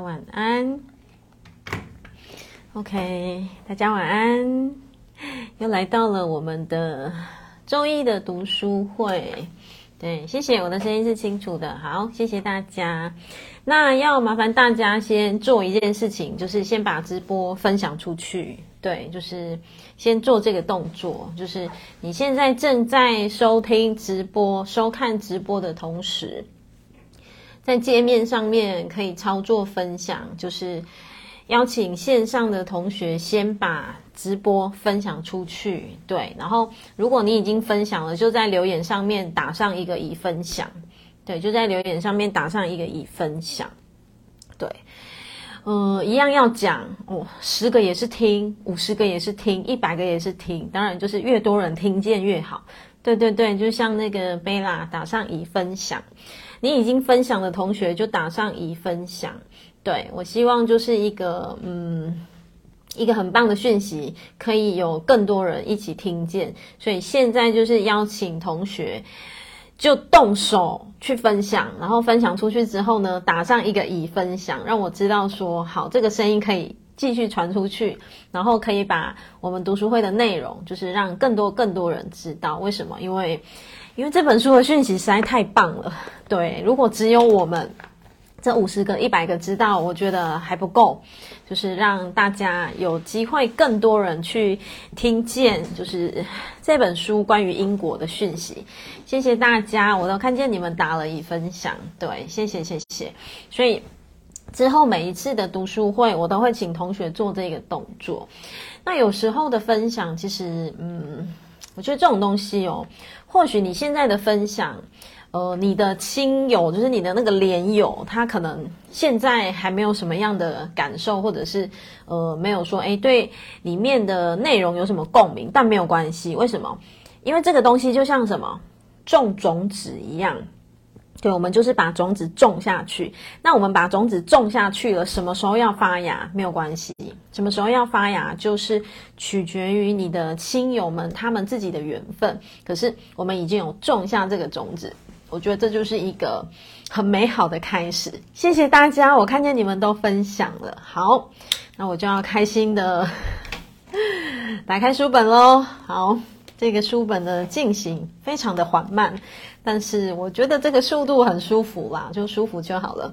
晚安。OK，大家晚安。又来到了我们的周一的读书会。对，谢谢，我的声音是清楚的。好，谢谢大家。那要麻烦大家先做一件事情，就是先把直播分享出去。对，就是先做这个动作，就是你现在正在收听直播、收看直播的同时，在界面上面可以操作分享，就是邀请线上的同学先把直播分享出去。对，然后如果你已经分享了，就在留言上面打上一个已分享。对，就在留言上面打上一个已分享。对。呃，一样要讲哦，十个也是听，五十个也是听，一百个也是听，当然就是越多人听见越好。对对对，就像那个贝拉打上已分享，你已经分享的同学就打上已分享。对，我希望就是一个嗯，一个很棒的讯息，可以有更多人一起听见。所以现在就是邀请同学。就动手去分享，然后分享出去之后呢，打上一个已分享，让我知道说好，这个声音可以继续传出去，然后可以把我们读书会的内容，就是让更多更多人知道。为什么？因为因为这本书的讯息实在太棒了。对，如果只有我们。这五十个、一百个知道，我觉得还不够，就是让大家有机会，更多人去听见，就是这本书关于英国的讯息。谢谢大家，我都看见你们打了已分享，对，谢谢谢谢。所以之后每一次的读书会，我都会请同学做这个动作。那有时候的分享，其实，嗯，我觉得这种东西哦，或许你现在的分享。呃，你的亲友就是你的那个连友，他可能现在还没有什么样的感受，或者是呃，没有说哎，对里面的内容有什么共鸣，但没有关系。为什么？因为这个东西就像什么种种子一样，对，我们就是把种子种下去。那我们把种子种下去了，什么时候要发芽？没有关系，什么时候要发芽，就是取决于你的亲友们他们自己的缘分。可是我们已经有种下这个种子。我觉得这就是一个很美好的开始。谢谢大家，我看见你们都分享了。好，那我就要开心的 打开书本喽。好，这个书本的进行非常的缓慢，但是我觉得这个速度很舒服啦，就舒服就好了。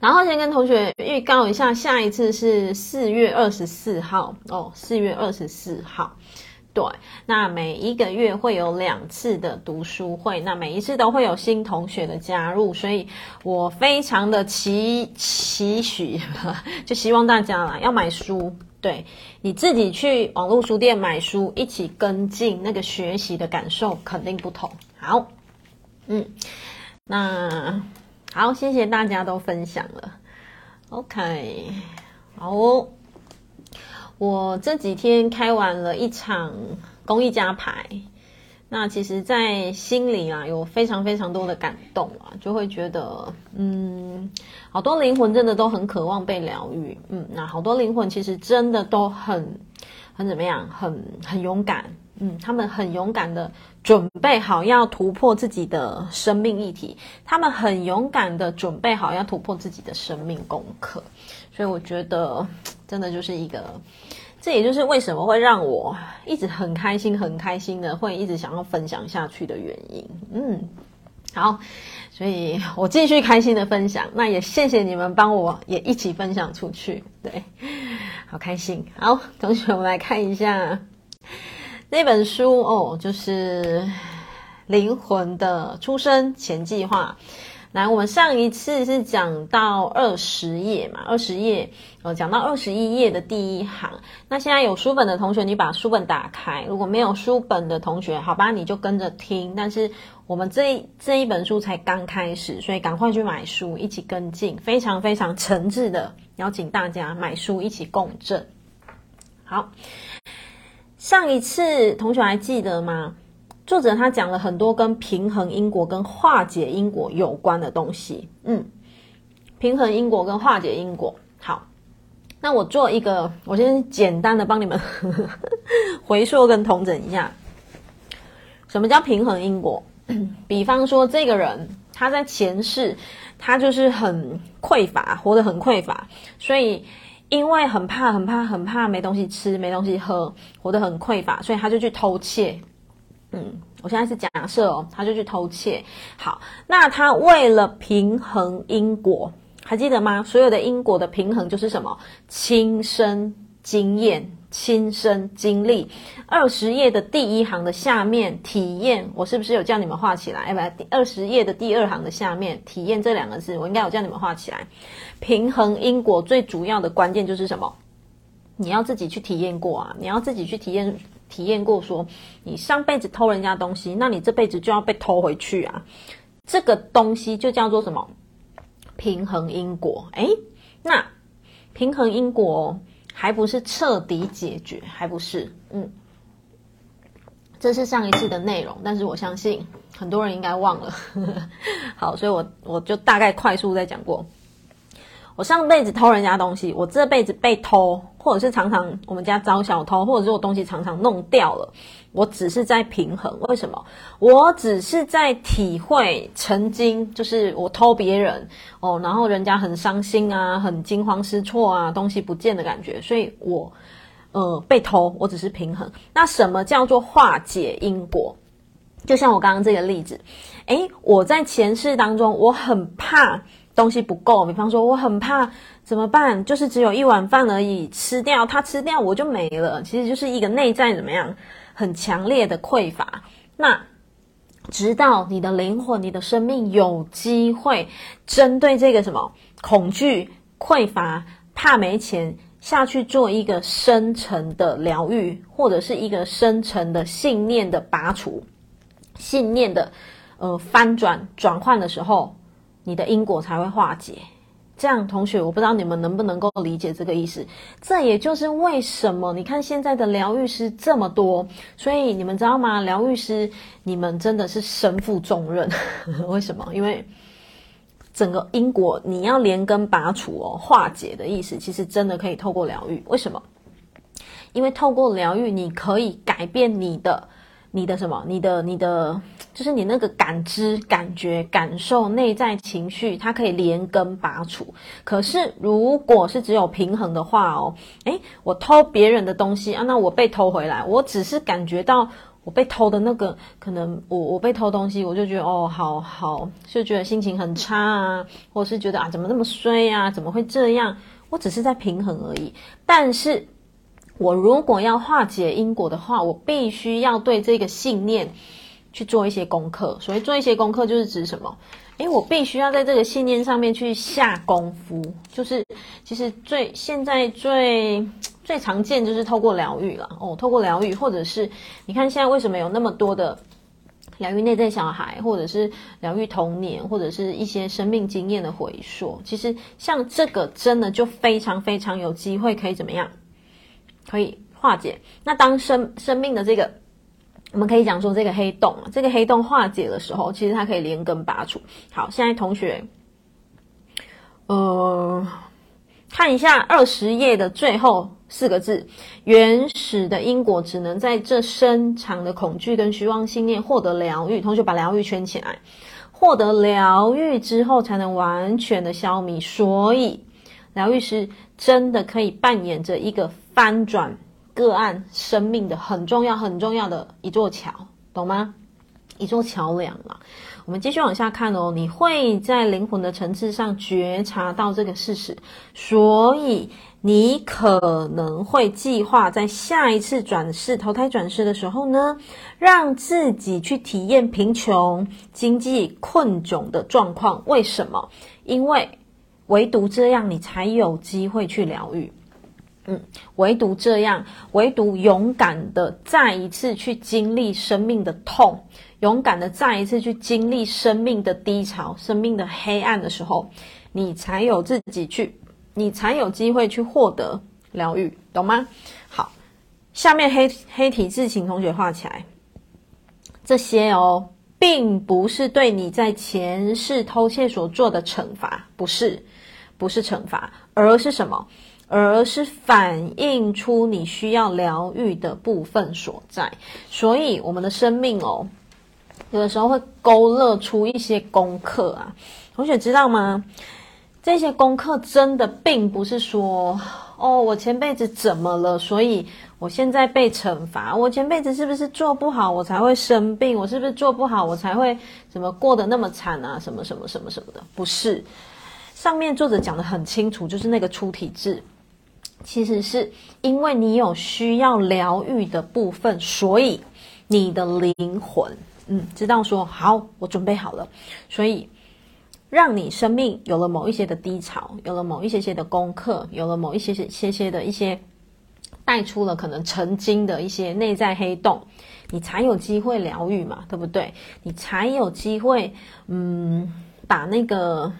然后先跟同学预告一下，下一次是四月二十四号哦，四月二十四号。对，那每一个月会有两次的读书会，那每一次都会有新同学的加入，所以我非常的期期许，就希望大家啦要买书，对，你自己去网络书店买书，一起跟进那个学习的感受肯定不同。好，嗯，那好，谢谢大家都分享了，OK，好哦。我这几天开完了一场公益家牌，那其实，在心里啊，有非常非常多的感动啊，就会觉得，嗯，好多灵魂真的都很渴望被疗愈，嗯，那好多灵魂其实真的都很很怎么样，很很勇敢，嗯，他们很勇敢的准备好要突破自己的生命议题，他们很勇敢的准备好要突破自己的生命功课，所以我觉得。真的就是一个，这也就是为什么会让我一直很开心、很开心的，会一直想要分享下去的原因。嗯，好，所以我继续开心的分享。那也谢谢你们帮我也一起分享出去，对，好开心。好，同学，我们来看一下那本书哦，就是《灵魂的出生前计划》。来，我们上一次是讲到二十页嘛，二十页，呃，讲到二十一页的第一行。那现在有书本的同学，你把书本打开；如果没有书本的同学，好吧，你就跟着听。但是我们这这一本书才刚开始，所以赶快去买书，一起跟进。非常非常诚挚的邀请大家买书，一起共振。好，上一次同学还记得吗？作者他讲了很多跟平衡因果跟化解因果有关的东西，嗯，平衡因果跟化解因果。好，那我做一个，我先简单的帮你们 回溯跟统整一下，什么叫平衡因果？比方说，这个人他在前世他就是很匮乏，活得很匮乏，所以因为很怕、很怕、很怕没东西吃、没东西喝，活得很匮乏，所以他就去偷窃。嗯，我现在是假设哦，他就去偷窃。好，那他为了平衡因果，还记得吗？所有的因果的平衡就是什么？亲身经验。亲身经历，二十页的第一行的下面体验，我是不是有叫你们画起来？哎，不，二十页的第二行的下面体验这两个字，我应该有叫你们画起来。平衡因果最主要的关键就是什么？你要自己去体验过啊！你要自己去体验体验过说，你上辈子偷人家东西，那你这辈子就要被偷回去啊！这个东西就叫做什么？平衡因果。哎，那平衡因果。哦还不是彻底解决，还不是，嗯，这是上一次的内容，但是我相信很多人应该忘了。好，所以我我就大概快速再讲过。我上辈子偷人家东西，我这辈子被偷，或者是常常我们家遭小偷，或者是我东西常常弄掉了。我只是在平衡，为什么？我只是在体会曾经就是我偷别人哦，然后人家很伤心啊，很惊慌失措啊，东西不见的感觉，所以我呃被偷，我只是平衡。那什么叫做化解因果？就像我刚刚这个例子，诶，我在前世当中，我很怕东西不够，比方说我很怕怎么办？就是只有一碗饭而已，吃掉它，吃掉我就没了。其实就是一个内在怎么样？很强烈的匮乏，那直到你的灵魂、你的生命有机会针对这个什么恐惧、匮乏、怕没钱下去做一个深层的疗愈，或者是一个深层的信念的拔除、信念的呃翻转转换的时候，你的因果才会化解。这样，同学，我不知道你们能不能够理解这个意思。这也就是为什么你看现在的疗愈师这么多，所以你们知道吗？疗愈师，你们真的是身负重任。为什么？因为整个因果你要连根拔除哦，化解的意思，其实真的可以透过疗愈。为什么？因为透过疗愈，你可以改变你的。你的什么？你的你的，就是你那个感知、感觉、感受、内在情绪，它可以连根拔除。可是，如果是只有平衡的话哦，诶，我偷别人的东西啊，那我被偷回来，我只是感觉到我被偷的那个，可能我我被偷东西，我就觉得哦，好好，就觉得心情很差啊，或是觉得啊，怎么那么衰啊，怎么会这样？我只是在平衡而已，但是。我如果要化解因果的话，我必须要对这个信念去做一些功课。所以做一些功课就是指什么？诶，我必须要在这个信念上面去下功夫。就是其实最现在最最常见就是透过疗愈了哦，透过疗愈，或者是你看现在为什么有那么多的疗愈内在小孩，或者是疗愈童年，或者是一些生命经验的回溯。其实像这个真的就非常非常有机会可以怎么样？可以化解。那当生生命的这个，我们可以讲说这个黑洞，这个黑洞化解的时候，其实它可以连根拔除。好，现在同学，呃，看一下二十页的最后四个字：原始的因果只能在这深长的恐惧跟虚妄信念获得疗愈。同学把疗愈圈起来，获得疗愈之后才能完全的消弭。所以，疗愈师真的可以扮演着一个。翻转个案生命的很重要、很重要的一座桥，懂吗？一座桥梁啊！我们继续往下看哦。你会在灵魂的层次上觉察到这个事实，所以你可能会计划在下一次转世、投胎转世的时候呢，让自己去体验贫穷、经济困窘的状况。为什么？因为唯独这样，你才有机会去疗愈。嗯，唯独这样，唯独勇敢的再一次去经历生命的痛，勇敢的再一次去经历生命的低潮、生命的黑暗的时候，你才有自己去，你才有机会去获得疗愈，懂吗？好，下面黑黑体字，请同学画起来。这些哦，并不是对你在前世偷窃所做的惩罚，不是，不是惩罚，而是什么？而是反映出你需要疗愈的部分所在，所以我们的生命哦，有的时候会勾勒出一些功课啊，同学知道吗？这些功课真的并不是说，哦，我前辈子怎么了，所以我现在被惩罚。我前辈子是不是做不好，我才会生病？我是不是做不好，我才会怎么过得那么惨啊？什么什么什么什么的？不是，上面作者讲得很清楚，就是那个出体质，其实是因为你有需要疗愈的部分，所以你的灵魂，嗯，知道说好，我准备好了，所以。让你生命有了某一些的低潮，有了某一些些的功课，有了某一些些些些的一些带出了可能曾经的一些内在黑洞，你才有机会疗愈嘛，对不对？你才有机会，嗯，把那个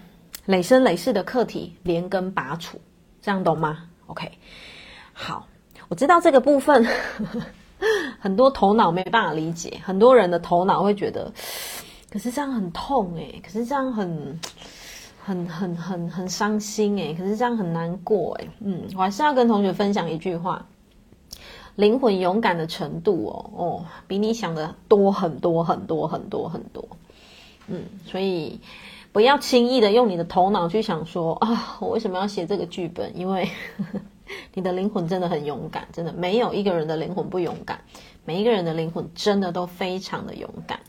累生累世的课题连根拔除，这样懂吗？OK，好，我知道这个部分很多头脑没办法理解，很多人的头脑会觉得。可是这样很痛诶，可是这样很、很、很、很、很伤心诶，可是这样很难过诶。嗯，我还是要跟同学分享一句话：灵魂勇敢的程度哦哦，比你想的多很多很多很多很多。嗯，所以不要轻易的用你的头脑去想说啊，我为什么要写这个剧本？因为 你的灵魂真的很勇敢，真的没有一个人的灵魂不勇敢，每一个人的灵魂真的都非常的勇敢。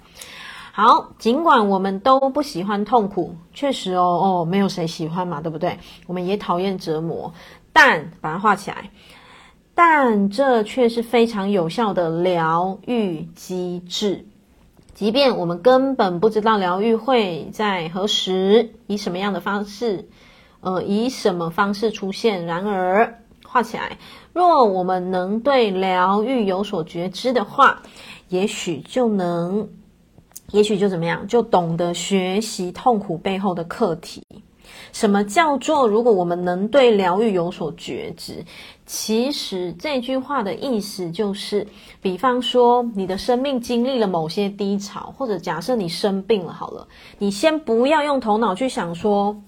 好，尽管我们都不喜欢痛苦，确实哦哦，没有谁喜欢嘛，对不对？我们也讨厌折磨，但把它画起来，但这却是非常有效的疗愈机制。即便我们根本不知道疗愈会在何时，以什么样的方式，呃，以什么方式出现，然而画起来，若我们能对疗愈有所觉知的话，也许就能。也许就怎么样，就懂得学习痛苦背后的课题。什么叫做如果我们能对疗愈有所觉知？其实这句话的意思就是，比方说你的生命经历了某些低潮，或者假设你生病了，好了，你先不要用头脑去想说，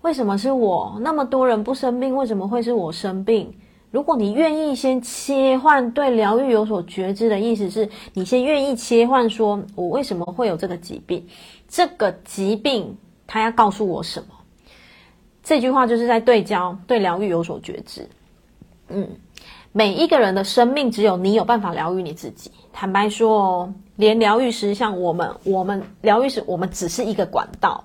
为什么是我？那么多人不生病，为什么会是我生病？如果你愿意先切换对疗愈有所觉知的意思是，你先愿意切换说，我为什么会有这个疾病？这个疾病它要告诉我什么？这句话就是在对焦，对疗愈有所觉知。嗯，每一个人的生命只有你有办法疗愈你自己。坦白说哦，连疗愈师像我们，我们疗愈师，我们只是一个管道。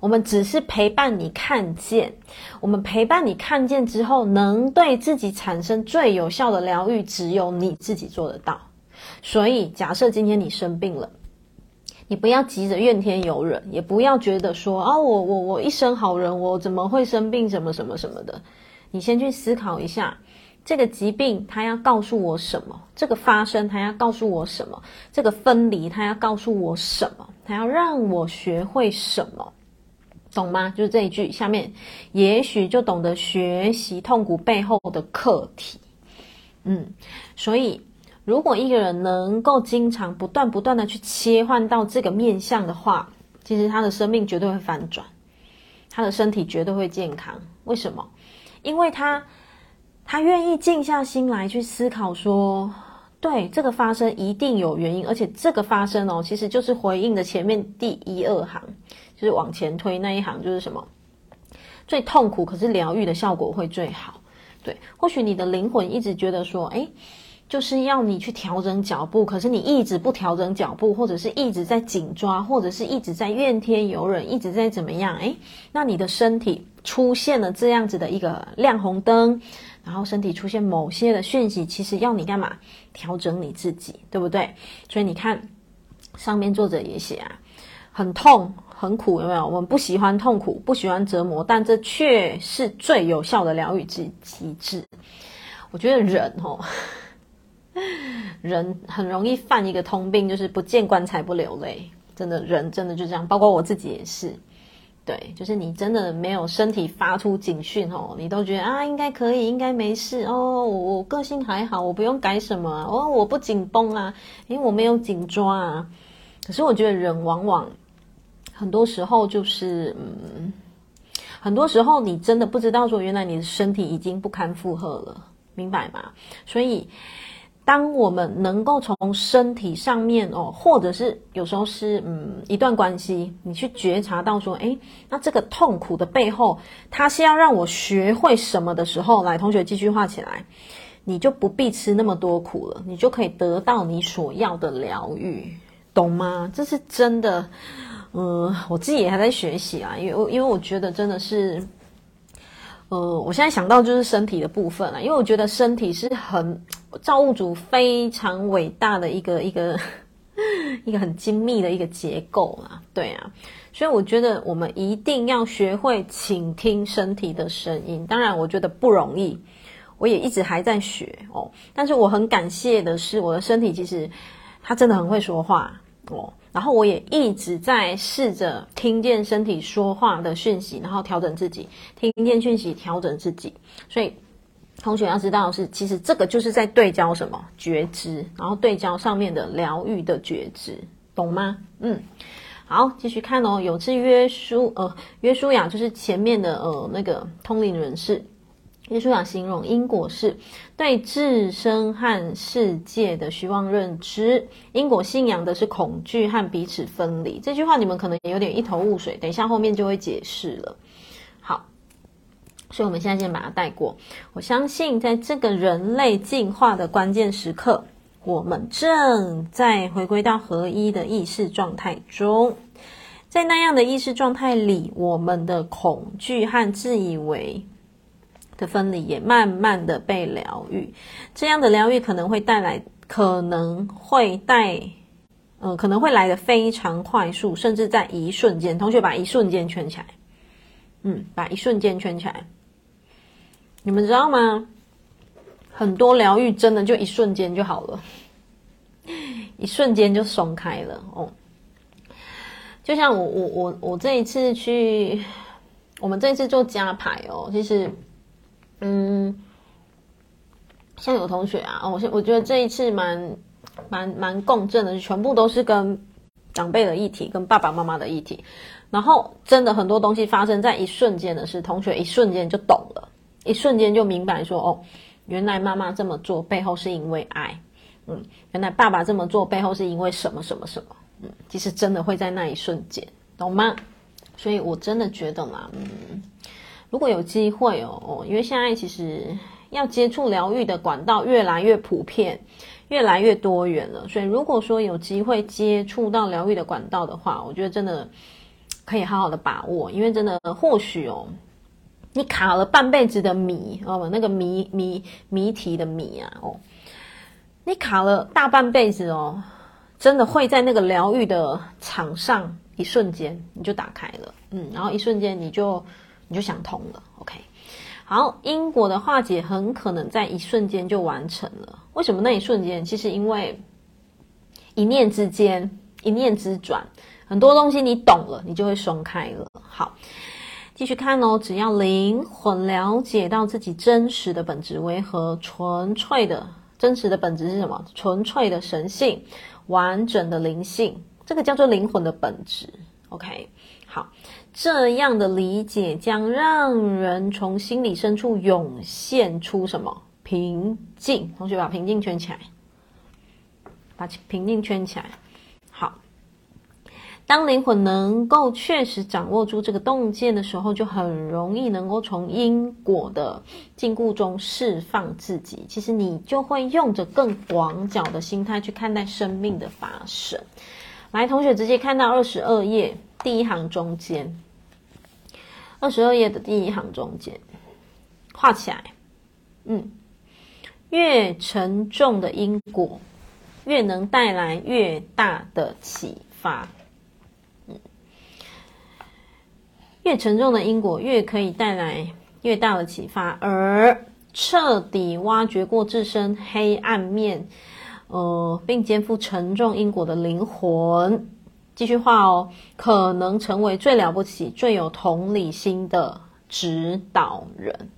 我们只是陪伴你看见，我们陪伴你看见之后，能对自己产生最有效的疗愈，只有你自己做得到。所以，假设今天你生病了，你不要急着怨天尤人，也不要觉得说啊，我我我一生好人，我怎么会生病？什么什么什么的。你先去思考一下，这个疾病它要告诉我什么？这个发生它要告诉我什么？这个分离它要告诉我什么？它要让我学会什么？懂吗？就是这一句下面，也许就懂得学习痛苦背后的课题。嗯，所以如果一个人能够经常不断不断的去切换到这个面向的话，其实他的生命绝对会反转，他的身体绝对会健康。为什么？因为他他愿意静下心来去思考说，对，这个发生一定有原因，而且这个发生哦，其实就是回应的前面第一二行。就是往前推那一行，就是什么最痛苦，可是疗愈的效果会最好。对，或许你的灵魂一直觉得说，诶，就是要你去调整脚步，可是你一直不调整脚步，或者是一直在紧抓，或者是一直在怨天尤人，一直在怎么样？诶，那你的身体出现了这样子的一个亮红灯，然后身体出现某些的讯息，其实要你干嘛？调整你自己，对不对？所以你看上面作者也写啊，很痛。很苦，有没有？我们不喜欢痛苦，不喜欢折磨，但这却是最有效的疗愈机机制。我觉得人哦，人很容易犯一个通病，就是不见棺材不流泪。真的，人真的就这样，包括我自己也是。对，就是你真的没有身体发出警讯哦，你都觉得啊，应该可以，应该没事哦。我个性还好，我不用改什么哦，我不紧绷啊，因为我没有紧抓啊。可是我觉得人往往。很多时候就是，嗯，很多时候你真的不知道说，原来你的身体已经不堪负荷了，明白吗？所以，当我们能够从身体上面哦，或者是有时候是嗯一段关系，你去觉察到说，诶，那这个痛苦的背后，它是要让我学会什么的时候，来，同学继续画起来，你就不必吃那么多苦了，你就可以得到你所要的疗愈，懂吗？这是真的，嗯，我自己也还在学习啊，因为因为我觉得真的是。呃，我现在想到就是身体的部分了，因为我觉得身体是很造物主非常伟大的一个 一个一个很精密的一个结构啊，对啊，所以我觉得我们一定要学会倾听身体的声音。当然，我觉得不容易，我也一直还在学哦。但是我很感谢的是，我的身体其实它真的很会说话哦。然后我也一直在试着听见身体说话的讯息，然后调整自己，听见讯息调整自己。所以同学要知道的是，其实这个就是在对焦什么觉知，然后对焦上面的疗愈的觉知，懂吗？嗯，好，继续看哦。有次约书，呃，约书亚就是前面的呃那个通灵人士。约书亚形容因果是对自身和世界的虚妄认知，因果信仰的是恐惧和彼此分离。这句话你们可能有点一头雾水，等一下后面就会解释了。所以我们现在先把它带过。我相信在这个人类进化的关键时刻，我们正在回归到合一的意识状态中，在那样的意识状态里，我们的恐惧和自以为。的分离也慢慢的被疗愈，这样的疗愈可能会带来，可能会带，呃，可能会来的非常快速，甚至在一瞬间。同学把一瞬间圈起来，嗯，把一瞬间圈起来。你们知道吗？很多疗愈真的就一瞬间就好了，一瞬间就松开了哦。就像我我我我这一次去，我们这一次做加排哦，其实。嗯，像有同学啊，我我觉得这一次蛮蛮蛮共振的，全部都是跟长辈的议题，跟爸爸妈妈的议题，然后真的很多东西发生在一瞬间的事，同学一瞬间就懂了，一瞬间就明白说，哦，原来妈妈这么做背后是因为爱，嗯，原来爸爸这么做背后是因为什么什么什么，嗯，其实真的会在那一瞬间，懂吗？所以我真的觉得嘛，嗯。如果有机会哦，因为现在其实要接触疗愈的管道越来越普遍，越来越多元了。所以如果说有机会接触到疗愈的管道的话，我觉得真的可以好好的把握，因为真的或许哦，你卡了半辈子的谜哦，那个谜谜谜题的谜啊哦，你卡了大半辈子哦，真的会在那个疗愈的场上一瞬间你就打开了，嗯，然后一瞬间你就。你就想通了，OK？好，因果的化解很可能在一瞬间就完成了。为什么那一瞬间？其实因为一念之间，一念之转，很多东西你懂了，你就会松开了。好，继续看哦。只要灵魂了解到自己真实的本质为何，纯粹的真实的本质是什么？纯粹的神性，完整的灵性，这个叫做灵魂的本质。OK？好。这样的理解将让人从心里深处涌现出什么？平静。同学把平静圈起来，把平静圈起来。当灵魂能够确实掌握住这个洞见的时候，就很容易能够从因果的禁锢中释放自己。其实你就会用着更广角的心态去看待生命的发生。来，同学直接看到二十二页第一行中间。二十二页的第一行中间，画起来。嗯，越沉重的因果，越能带来越大的启发。嗯，越沉重的因果，越可以带来越大的启发。而彻底挖掘过自身黑暗面，呃，并肩负沉重因果的灵魂。继续画哦，可能成为最了不起、最有同理心的指导人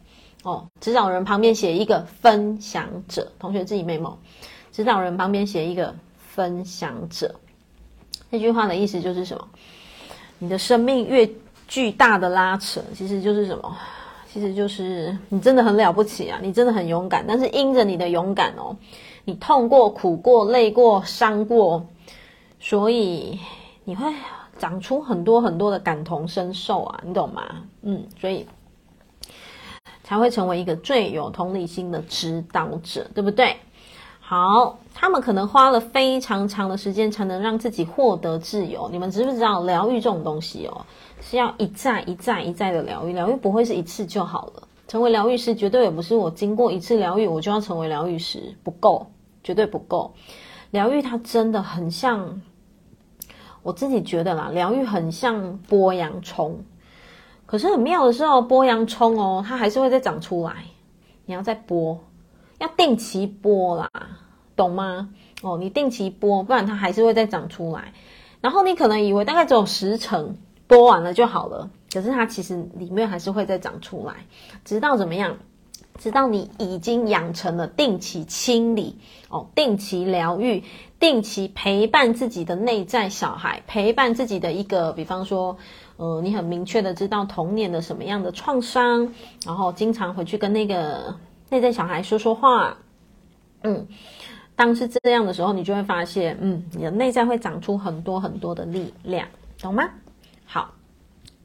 哦。指导人旁边写一个分享者，同学自己 memo。指导人旁边写一个分享者。这句话的意思就是什么？你的生命越巨大的拉扯，其实就是什么？其实就是你真的很了不起啊，你真的很勇敢。但是因着你的勇敢哦，你痛过、苦过、累过、伤过，所以你会长出很多很多的感同身受啊，你懂吗？嗯，所以才会成为一个最有同理心的指导者，对不对？好，他们可能花了非常长的时间才能让自己获得自由。你们知不知道疗愈这种东西哦，是要一再一再一再的疗愈，疗愈不会是一次就好了。成为疗愈师绝对也不是我经过一次疗愈我就要成为疗愈师，不够，绝对不够。疗愈它真的很像，我自己觉得啦，疗愈很像剥洋葱。可是很妙的是哦，剥洋葱哦，它还是会再长出来，你要再剥。要定期剥啦，懂吗？哦，你定期剥，不然它还是会再长出来。然后你可能以为大概只有十层剥完了就好了，可是它其实里面还是会再长出来，直到怎么样？直到你已经养成了定期清理哦，定期疗愈，定期陪伴自己的内在小孩，陪伴自己的一个，比方说，呃，你很明确的知道童年的什么样的创伤，然后经常回去跟那个。内在小孩说说话，嗯，当是这样的时候，你就会发现，嗯，你的内在会长出很多很多的力量，懂吗？好，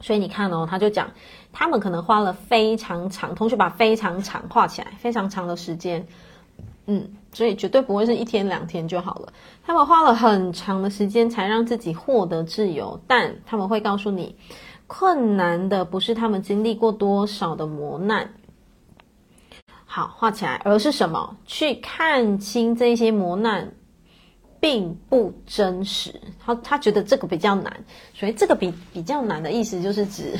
所以你看哦，他就讲，他们可能花了非常长，同学把非常长画起来，非常长的时间，嗯，所以绝对不会是一天两天就好了，他们花了很长的时间才让自己获得自由，但他们会告诉你，困难的不是他们经历过多少的磨难。好，画起来，而是什么？去看清这些磨难，并不真实。他他觉得这个比较难，所以这个比比较难的意思就是指，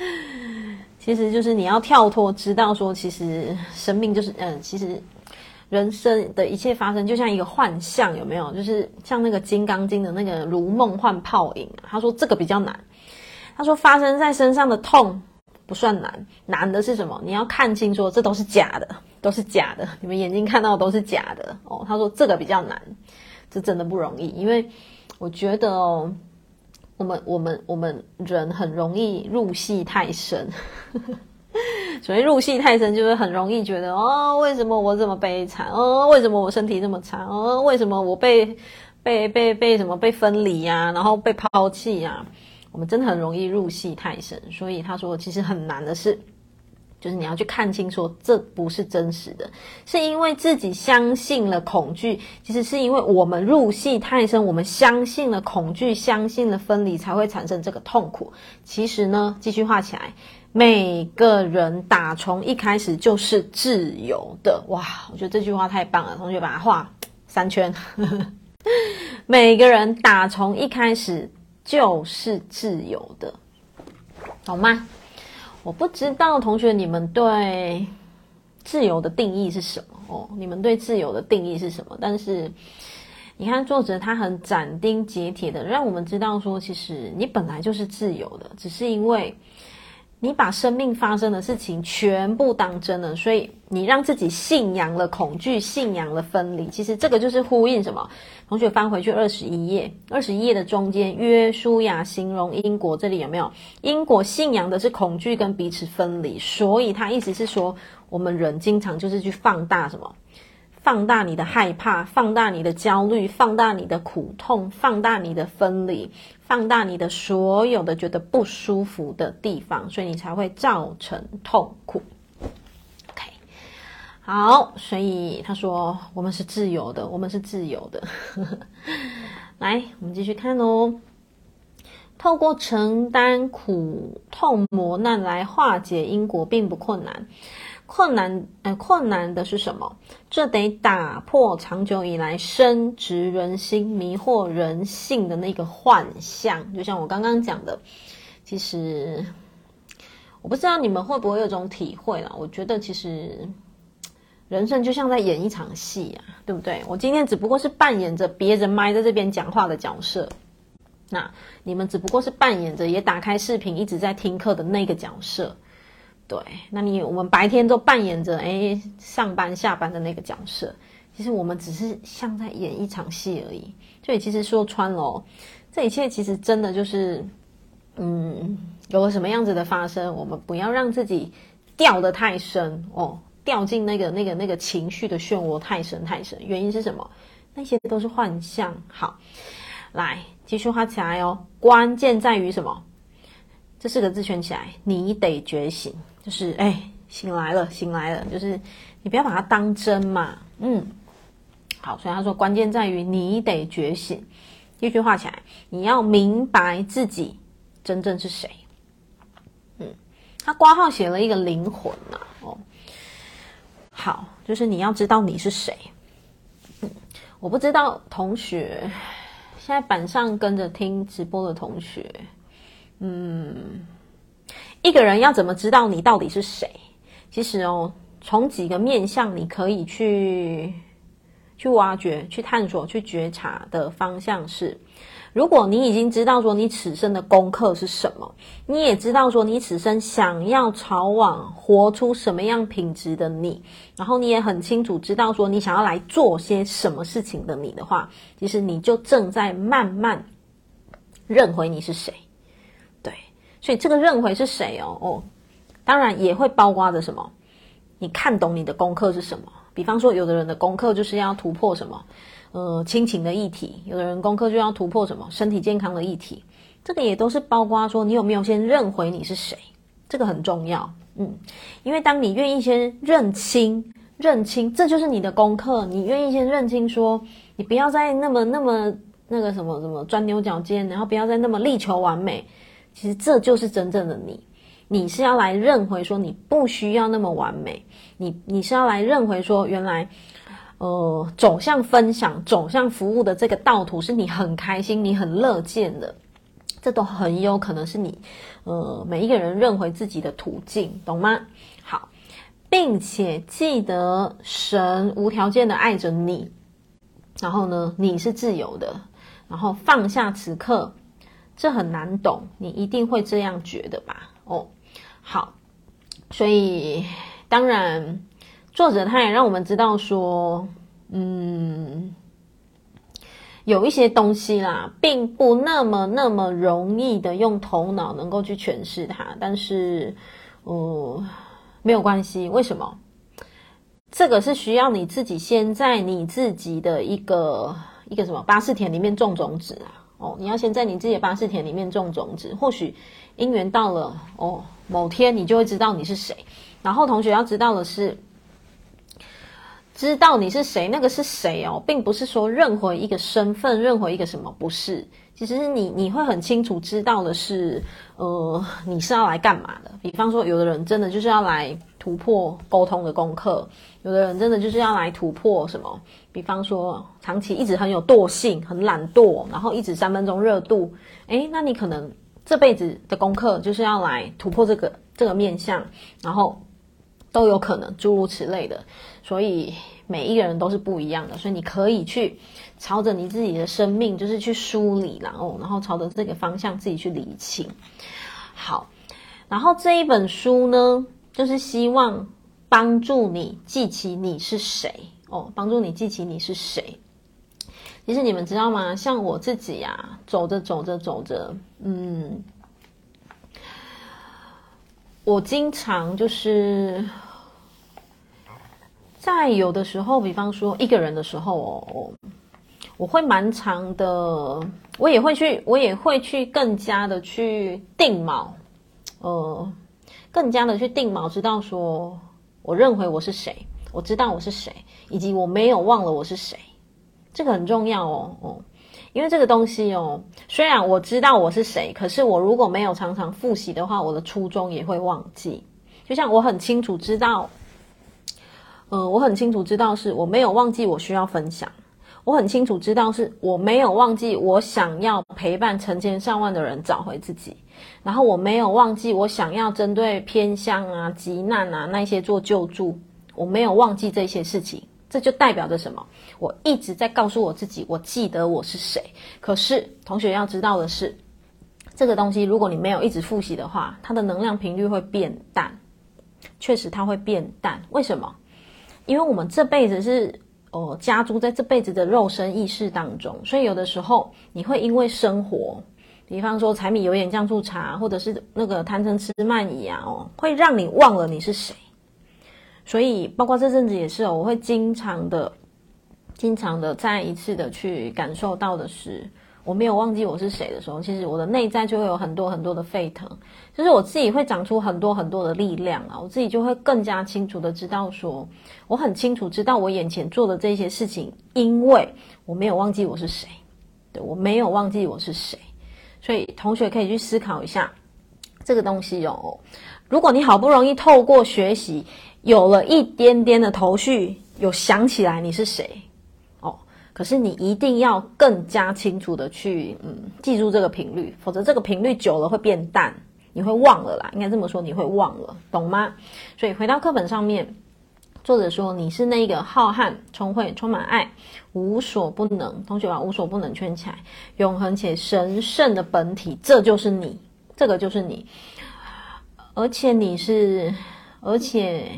其实就是你要跳脱，知道说，其实生命就是，嗯，其实人生的一切发生就像一个幻象，有没有？就是像那个《金刚经》的那个如梦幻泡影。他说这个比较难，他说发生在身上的痛。不算难，难的是什么？你要看清楚，这都是假的，都是假的。你们眼睛看到的都是假的哦。他说这个比较难，这真的不容易，因为我觉得哦，我们我们我们人很容易入戏太深。所以入戏太深，就是很容易觉得哦，为什么我这么悲惨？哦，为什么我身体这么差？哦，为什么我被被被被什么被分离呀、然后被抛弃呀、我们真的很容易入戏太深，所以他说其实很难的是，就是你要去看清楚，这不是真实的，是因为自己相信了恐惧。其实是因为我们入戏太深，我们相信了恐惧，相信了分离，才会产生这个痛苦。其实呢，继续画起来，每个人打从一开始就是自由的。哇，我觉得这句话太棒了，同学把它画三圈。每个人打从一开始。就是自由的，懂吗？我不知道同学你们对自由的定义是什么哦？你们对自由的定义是什么？但是你看作者他很斩钉截铁的让我们知道说，其实你本来就是自由的，只是因为。你把生命发生的事情全部当真了，所以你让自己信仰了恐惧，信仰了分离。其实这个就是呼应什么？同学翻回去二十一页，二十一页的中间，约书亚形容因果，这里有没有？因果信仰的是恐惧跟彼此分离，所以他意思是说，我们人经常就是去放大什么？放大你的害怕，放大你的焦虑，放大你的苦痛，放大你的分离，放大你的所有的觉得不舒服的地方，所以你才会造成痛苦。OK，好，所以他说我们是自由的，我们是自由的。来，我们继续看哦。透过承担苦痛磨难来化解因果，并不困难。困难，呃，困难的是什么？这得打破长久以来深植人心、迷惑人性的那个幻象。就像我刚刚讲的，其实我不知道你们会不会有种体会啦。我觉得其实人生就像在演一场戏啊，对不对？我今天只不过是扮演着别人麦在这边讲话的角色，那你们只不过是扮演着也打开视频一直在听课的那个角色。对，那你我们白天都扮演着诶上班下班的那个角色，其实我们只是像在演一场戏而已。所以其实说穿了，这一切其实真的就是嗯，有了什么样子的发生，我们不要让自己掉得太深哦，掉进那个那个那个情绪的漩涡太深太深。原因是什么？那些都是幻象。好，来继续画起来哦。关键在于什么？四个字圈起来，你得觉醒，就是哎，醒来了，醒来了，就是你不要把它当真嘛。嗯，好，所以他说关键在于你得觉醒。一句话起来，你要明白自己真正是谁。嗯，他挂号写了一个灵魂呐、哦，好，就是你要知道你是谁。嗯，我不知道同学现在板上跟着听直播的同学，嗯，一个人要怎么知道你到底是谁？其实哦，从几个面向你可以去。去挖掘、去探索、去觉察的方向是：如果你已经知道说你此生的功课是什么，你也知道说你此生想要朝往活出什么样品质的你，然后你也很清楚知道说你想要来做些什么事情的你的话，其实你就正在慢慢认回你是谁。所以这个认回是谁哦？哦，当然也会包括着什么？你看懂你的功课是什么？比方说，有的人的功课就是要突破什么，呃，亲情的议题；有的人功课就要突破什么，身体健康的议题。这个也都是包括说，你有没有先认回你是谁，这个很重要。嗯，因为当你愿意先认清、认清，这就是你的功课。你愿意先认清，说你不要再那么、那么那个什么什么钻牛角尖，然后不要再那么力求完美。其实这就是真正的你。你是要来认回说，你不需要那么完美。你你是要来认回说，原来，呃，走向分享、走向服务的这个道途是你很开心、你很乐见的，这都很有可能是你，呃，每一个人认回自己的途径，懂吗？好，并且记得神无条件的爱着你，然后呢，你是自由的，然后放下此刻，这很难懂，你一定会这样觉得吧？哦，好，所以。当然，作者他也让我们知道说，嗯，有一些东西啦，并不那么那么容易的用头脑能够去诠释它。但是，呃，没有关系。为什么？这个是需要你自己先在你自己的一个一个什么巴士田里面种种子啊。哦，你要先在你自己的八识田里面种种子。或许因缘到了，哦，某天你就会知道你是谁。然后同学要知道的是，知道你是谁，那个是谁哦，并不是说任何一个身份，任何一个什么，不是。其实你你会很清楚知道的是，呃，你是要来干嘛的。比方说，有的人真的就是要来突破沟通的功课，有的人真的就是要来突破什么。比方说，长期一直很有惰性，很懒惰，然后一直三分钟热度，诶，那你可能这辈子的功课就是要来突破这个这个面相，然后。都有可能，诸如此类的，所以每一个人都是不一样的，所以你可以去朝着你自己的生命，就是去梳理，然后，然后朝着这个方向自己去理清。好，然后这一本书呢，就是希望帮助你记起你是谁哦，帮助你记起你是谁。其实你们知道吗？像我自己呀，走着走着走着，嗯，我经常就是。在有的时候，比方说一个人的时候哦，我会蛮长的，我也会去，我也会去更加的去定锚，呃，更加的去定锚，知道说我认为我是谁，我知道我是谁，以及我没有忘了我是谁，这个很重要哦哦，因为这个东西哦，虽然我知道我是谁，可是我如果没有常常复习的话，我的初衷也会忘记，就像我很清楚知道。呃，我很清楚知道是我没有忘记我需要分享，我很清楚知道是我没有忘记我想要陪伴成千上万的人找回自己，然后我没有忘记我想要针对偏乡啊、急难啊那些做救助，我没有忘记这些事情，这就代表着什么？我一直在告诉我自己，我记得我是谁。可是同学要知道的是，这个东西如果你没有一直复习的话，它的能量频率会变淡，确实它会变淡。为什么？因为我们这辈子是哦，加诸在这辈子的肉身意识当中，所以有的时候你会因为生活，比方说柴米油盐酱醋茶，或者是那个贪嗔痴慢疑啊，哦，会让你忘了你是谁。所以，包括这阵子也是哦，我会经常的、经常的再一次的去感受到的是，我没有忘记我是谁的时候，其实我的内在就会有很多很多的沸腾，就是我自己会长出很多很多的力量啊，我自己就会更加清楚的知道说，我很清楚知道我眼前做的这些事情，因为我没有忘记我是谁，对，我没有忘记我是谁，所以同学可以去思考一下这个东西哦。如果你好不容易透过学习，有了一点点的头绪，有想起来你是谁哦。可是你一定要更加清楚的去嗯记住这个频率，否则这个频率久了会变淡，你会忘了啦。应该这么说，你会忘了，懂吗？所以回到课本上面，作者说你是那个浩瀚、聪慧、充满爱、无所不能。同学把无所不能圈起来，永恒且神圣的本体，这就是你，这个就是你，而且你是，而且。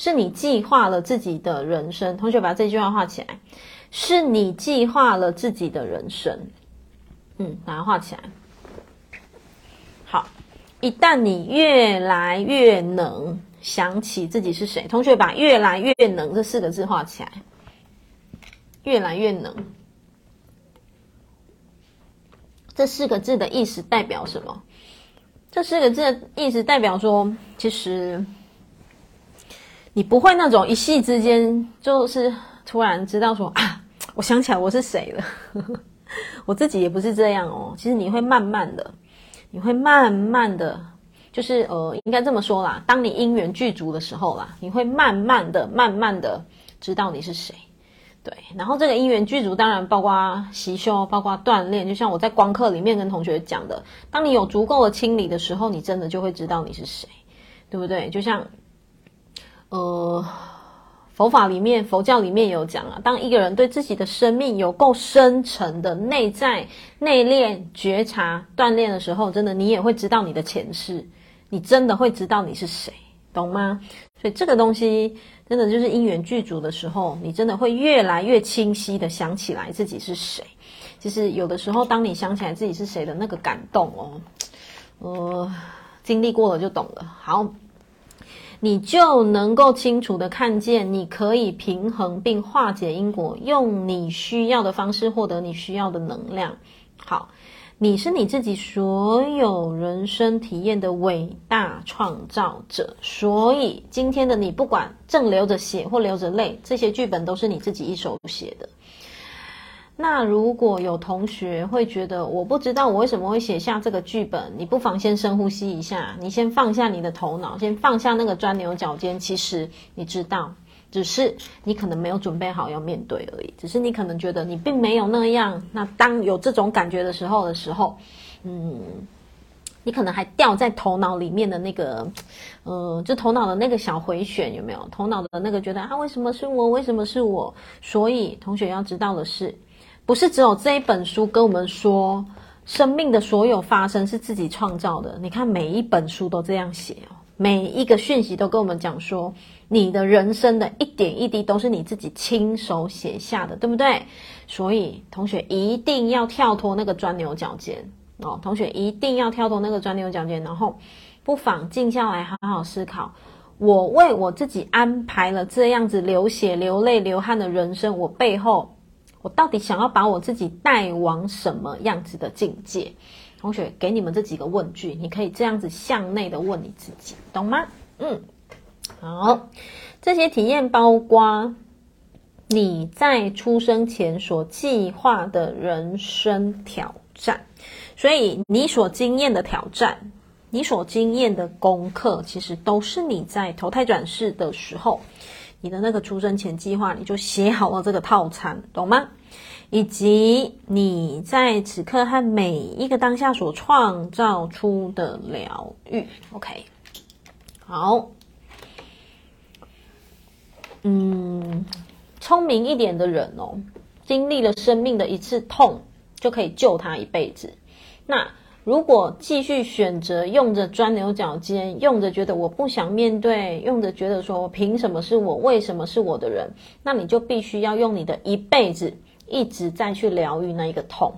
是你计划了自己的人生，同学把这句话画起来。是你计划了自己的人生，嗯，把它画起来。好，一旦你越来越能想起自己是谁，同学把“越来越能”这四个字画起来。越来越能，这四个字的意思代表什么？这四个字的意思代表说，其实。你不会那种一夕之间就是突然知道说啊，我想起来我是谁了。我自己也不是这样哦。其实你会慢慢的，你会慢慢的，就是呃，应该这么说啦。当你因缘具足的时候啦，你会慢慢的、慢慢的知道你是谁。对，然后这个因缘具足，当然包括习修，包括锻炼。就像我在光课里面跟同学讲的，当你有足够的清理的时候，你真的就会知道你是谁，对不对？就像。呃，佛法里面，佛教里面有讲啊，当一个人对自己的生命有够深沉的内在内敛觉察锻炼的时候，真的你也会知道你的前世，你真的会知道你是谁，懂吗？所以这个东西真的就是因缘具足的时候，你真的会越来越清晰的想起来自己是谁。其实有的时候，当你想起来自己是谁的那个感动哦，呃，经历过了就懂了。好。你就能够清楚地看见，你可以平衡并化解因果，用你需要的方式获得你需要的能量。好，你是你自己所有人生体验的伟大创造者，所以今天的你，不管正流着血或流着泪，这些剧本都是你自己一手写的。那如果有同学会觉得我不知道我为什么会写下这个剧本，你不妨先深呼吸一下，你先放下你的头脑，先放下那个钻牛角尖。其实你知道，只是你可能没有准备好要面对而已。只是你可能觉得你并没有那样。那当有这种感觉的时候的时候，嗯，你可能还掉在头脑里面的那个，呃，就头脑的那个小回旋有没有？头脑的那个觉得啊，为什么是我？为什么是我？所以同学要知道的是。不是只有这一本书跟我们说，生命的所有发生是自己创造的。你看每一本书都这样写哦，每一个讯息都跟我们讲说，你的人生的一点一滴都是你自己亲手写下的，对不对？所以同学一定要跳脱那个钻牛角尖哦，同学一定要跳脱那个钻牛角尖，然后不妨静下来好好思考，我为我自己安排了这样子流血、流泪、流汗的人生，我背后。我到底想要把我自己带往什么样子的境界？同学，给你们这几个问句，你可以这样子向内的问你自己，懂吗？嗯，好，这些体验包括你在出生前所计划的人生挑战，所以你所经验的挑战，你所经验的功课，其实都是你在投胎转世的时候。你的那个出生前计划，你就写好了这个套餐，懂吗？以及你在此刻和每一个当下所创造出的疗愈，OK，好，嗯，聪明一点的人哦，经历了生命的一次痛，就可以救他一辈子。那。如果继续选择用着钻牛角尖，用着觉得我不想面对，用着觉得说凭什么是我，为什么是我的人，那你就必须要用你的一辈子一直在去疗愈那一个痛，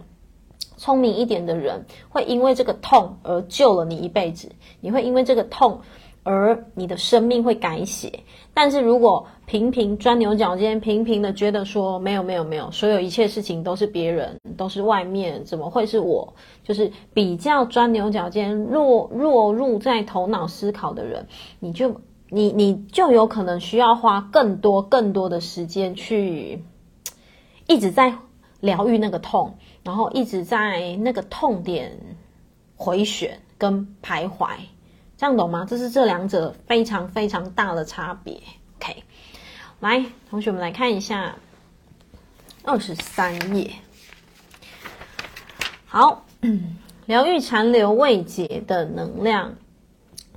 聪明一点的人会因为这个痛而救了你一辈子，你会因为这个痛而你的生命会改写。但是如果频频钻牛角尖，频频的觉得说没有没有没有，所有一切事情都是别人，都是外面，怎么会是我？就是比较钻牛角尖，落落入在头脑思考的人，你就你你就有可能需要花更多更多的时间去一直在疗愈那个痛。然后一直在那个痛点回旋跟徘徊，这样懂吗？这是这两者非常非常大的差别。OK，来，同学们来看一下二十三页。好，疗愈残留未解的能量，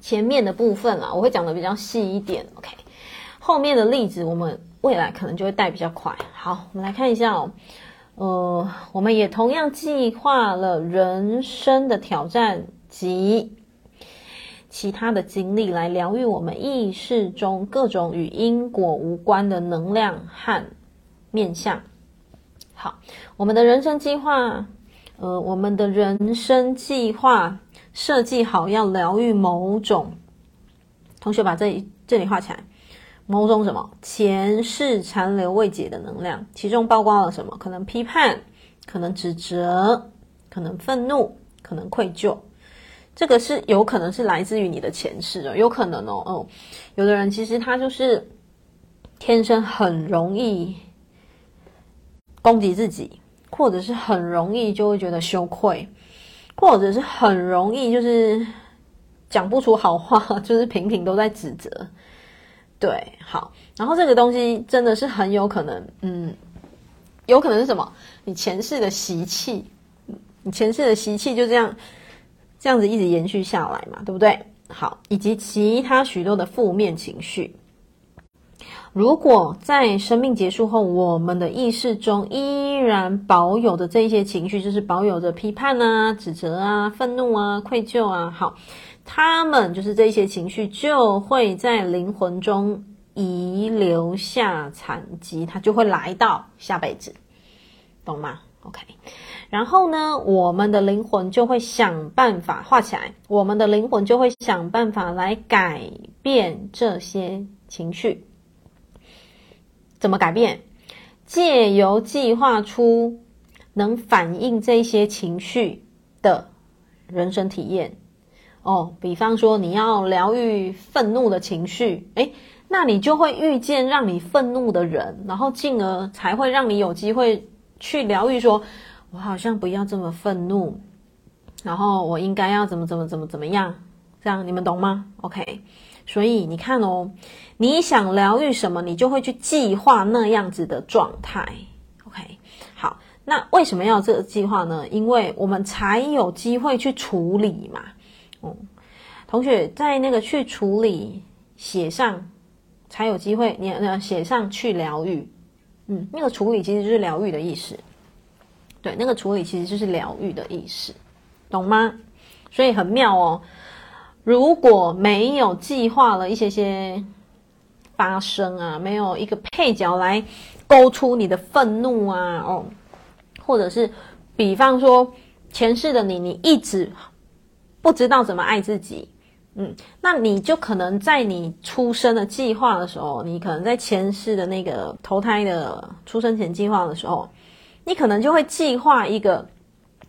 前面的部分啊，我会讲的比较细一点。OK，后面的例子我们未来可能就会带比较快。好，我们来看一下哦。呃，我们也同样计划了人生的挑战及其他的经历，来疗愈我们意识中各种与因果无关的能量和面相。好，我们的人生计划，呃，我们的人生计划设计好要疗愈某种，同学把这里这里画起来。某种什么前世残留未解的能量，其中包括了什么？可能批判，可能指责，可能愤怒，可能愧疚。这个是有可能是来自于你的前世的，有可能哦。哦，有的人其实他就是天生很容易攻击自己，或者是很容易就会觉得羞愧，或者是很容易就是讲不出好话，就是频频都在指责。对，好，然后这个东西真的是很有可能，嗯，有可能是什么？你前世的习气，你前世的习气就这样，这样子一直延续下来嘛，对不对？好，以及其他许多的负面情绪，如果在生命结束后，我们的意识中依然保有的这些情绪，就是保有着批判啊、指责啊、愤怒啊、愧疚啊，好。他们就是这些情绪，就会在灵魂中遗留下残疾，它就会来到下辈子，懂吗？OK，然后呢，我们的灵魂就会想办法画起来，我们的灵魂就会想办法来改变这些情绪。怎么改变？借由计划出能反映这些情绪的人生体验。哦，比方说你要疗愈愤怒的情绪，诶，那你就会遇见让你愤怒的人，然后进而才会让你有机会去疗愈说，我好像不要这么愤怒，然后我应该要怎么怎么怎么怎么样，这样你们懂吗？OK，所以你看哦，你想疗愈什么，你就会去计划那样子的状态。OK，好，那为什么要这个计划呢？因为我们才有机会去处理嘛。嗯，同学在那个去处理写上，才有机会。你呃写上去疗愈，嗯，那个处理其实就是疗愈的意思。对，那个处理其实就是疗愈的意思，懂吗？所以很妙哦。如果没有计划了一些些发生啊，没有一个配角来勾出你的愤怒啊，哦，或者是比方说前世的你，你一直。不知道怎么爱自己，嗯，那你就可能在你出生的计划的时候，你可能在前世的那个投胎的出生前计划的时候，你可能就会计划一个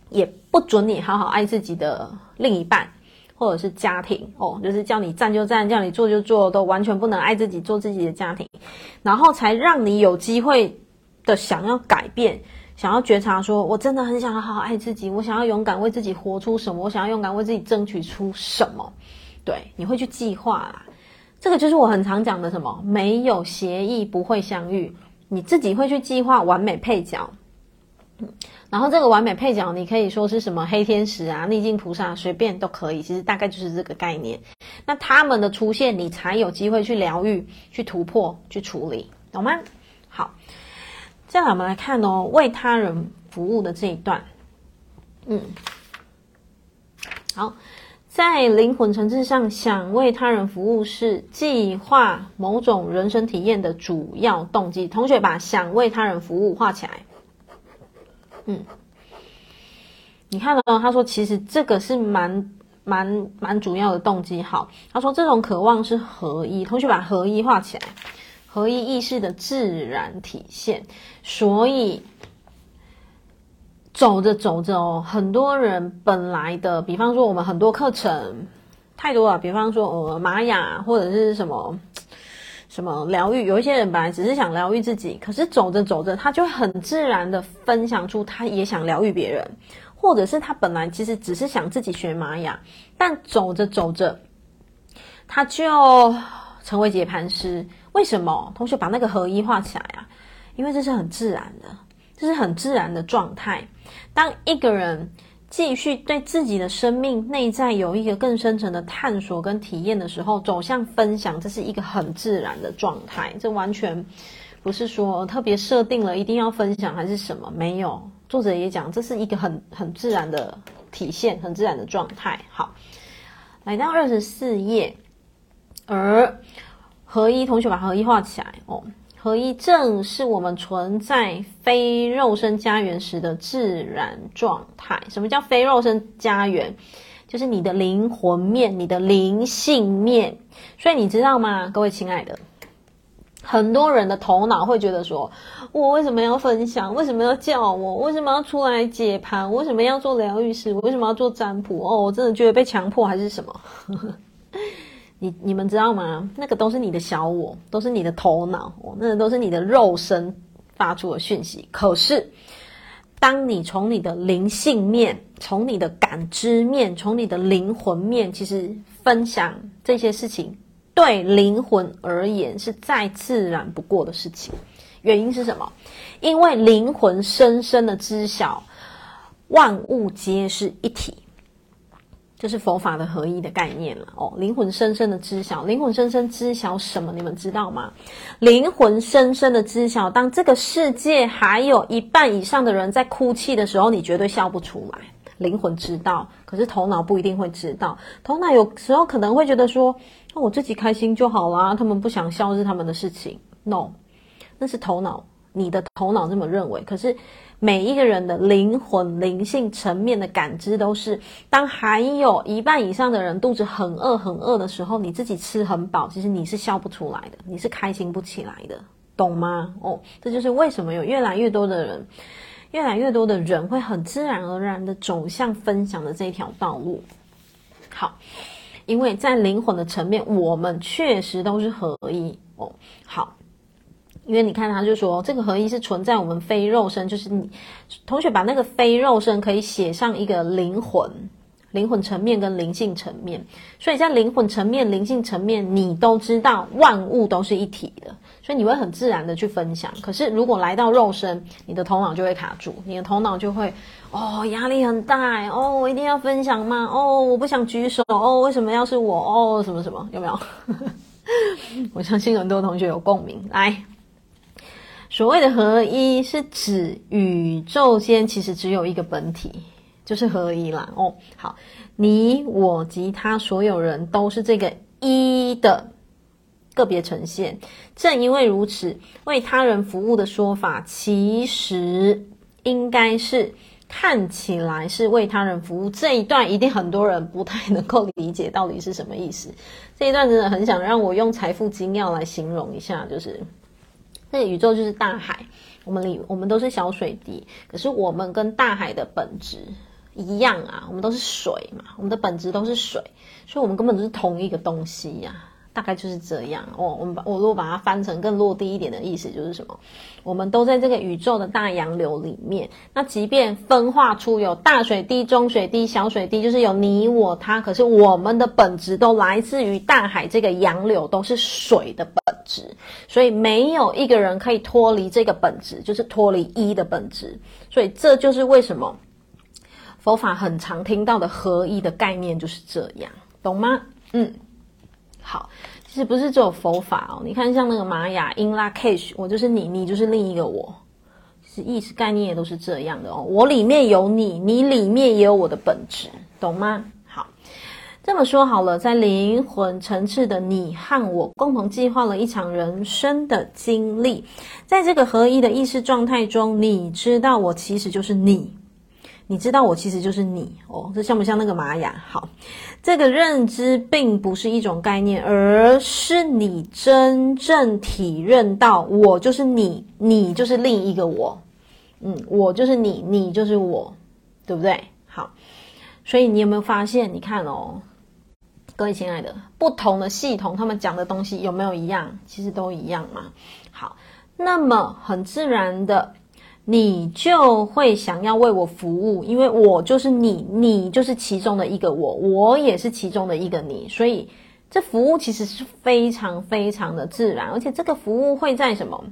也不准你好好爱自己的另一半，或者是家庭哦，就是叫你站就站，叫你坐就坐，都完全不能爱自己，做自己的家庭，然后才让你有机会的想要改变。想要觉察，说我真的很想要好好爱自己，我想要勇敢为自己活出什么，我想要勇敢为自己争取出什么。对，你会去计划啦，这个就是我很常讲的什么，没有协议不会相遇，你自己会去计划完美配角。然后这个完美配角，你可以说是什么黑天使啊、逆境菩萨，随便都可以，其实大概就是这个概念。那他们的出现，你才有机会去疗愈、去突破、去处理，懂吗？好。接下来我们来看哦，为他人服务的这一段，嗯，好，在灵魂层次上，想为他人服务是计划某种人生体验的主要动机。同学把想为他人服务画起来，嗯，你看到他说，其实这个是蛮蛮蛮主要的动机。好，他说这种渴望是合一，同学把合一画起来，合一意识的自然体现。所以走着走着哦，很多人本来的，比方说我们很多课程太多了，比方说呃玛雅或者是什么。什么疗愈？有一些人本来只是想疗愈自己，可是走着走着，他就很自然的分享出他也想疗愈别人，或者是他本来其实只是想自己学玛雅，但走着走着，他就成为解盘师。为什么？同学把那个合一画起来啊，因为这是很自然的，这是很自然的状态。当一个人。继续对自己的生命内在有一个更深层的探索跟体验的时候，走向分享，这是一个很自然的状态。这完全不是说特别设定了一定要分享还是什么，没有。作者也讲，这是一个很很自然的体现，很自然的状态。好，来到二十四页，而合一，同学把合一画起来哦。合一正是我们存在非肉身家园时的自然状态。什么叫非肉身家园？就是你的灵魂面，你的灵性面。所以你知道吗，各位亲爱的，很多人的头脑会觉得说：我为什么要分享？为什么要叫我？为什么要出来解盘？为什么要做疗愈师？我为什么要做占卜？哦，我真的觉得被强迫还是什么？你你们知道吗？那个都是你的小我，都是你的头脑，哦，那个都是你的肉身发出的讯息。可是，当你从你的灵性面、从你的感知面、从你的灵魂面，其实分享这些事情，对灵魂而言是再自然不过的事情。原因是什么？因为灵魂深深的知晓，万物皆是一体。就是佛法的合一的概念了哦，灵魂深深的知晓，灵魂深深知晓什么？你们知道吗？灵魂深深的知晓，当这个世界还有一半以上的人在哭泣的时候，你绝对笑不出来。灵魂知道，可是头脑不一定会知道。头脑有时候可能会觉得说，那我自己开心就好啦，他们不想笑是他们的事情。No，那是头脑，你的头脑这么认为，可是。每一个人的灵魂、灵性层面的感知都是，当还有一半以上的人肚子很饿、很饿的时候，你自己吃很饱，其实你是笑不出来的，你是开心不起来的，懂吗？哦，这就是为什么有越来越多的人，越来越多的人会很自然而然的走向分享的这条道路。好，因为在灵魂的层面，我们确实都是合一哦。好。因为你看，他就说这个合一是存在我们非肉身，就是你同学把那个非肉身可以写上一个灵魂、灵魂层面跟灵性层面，所以在灵魂层面、灵性层面，你都知道万物都是一体的，所以你会很自然的去分享。可是如果来到肉身，你的头脑就会卡住，你的头脑就会哦，压力很大哦，我一定要分享吗？哦，我不想举手哦，为什么要是我哦？什么什么有没有？我相信很多同学有共鸣，来。所谓的合一，是指宇宙间其实只有一个本体，就是合一啦。哦，好，你我及他所有人都是这个一的个别呈现。正因为如此，为他人服务的说法，其实应该是看起来是为他人服务。这一段一定很多人不太能够理解到底是什么意思。这一段真的很想让我用财富精要来形容一下，就是。那宇宙就是大海，我们里我们都是小水滴，可是我们跟大海的本质一样啊，我们都是水嘛，我们的本质都是水，所以我们根本就是同一个东西呀、大概就是这样哦。我们把我如果把它翻成更落地一点的意思，就是什么？我们都在这个宇宙的大洋流里面。那即便分化出有大水滴、中水滴、小水滴，就是有你我他，可是我们的本质都来自于大海这个洋流，都是水的本质。所以没有一个人可以脱离这个本质，就是脱离一的本质。所以这就是为什么佛法很常听到的合一的概念就是这样，懂吗？嗯。好，其实不是只有佛法哦。你看，像那个玛雅因拉凯什，我就是你，你就是另一个我，其实意思概念也都是这样的哦。我里面有你，你里面也有我的本质，懂吗？这么说好了，在灵魂层次的你和我共同计划了一场人生的经历，在这个合一的意识状态中，你知道我其实就是你。你知道我其实就是你哦，这像不像那个玛雅？好，这个认知并不是一种概念，而是你真正体认到我就是你，你就是另一个我，嗯，我就是你，你就是我，对不对？好，所以你有没有发现？你看哦，各位亲爱的，不同的系统他们讲的东西有没有一样？其实都一样嘛。好，那么很自然的。你就会想要为我服务，因为我就是你，你就是其中的一个我，我也是其中的一个你，所以这服务其实是非常非常的自然，而且这个服务会在什么？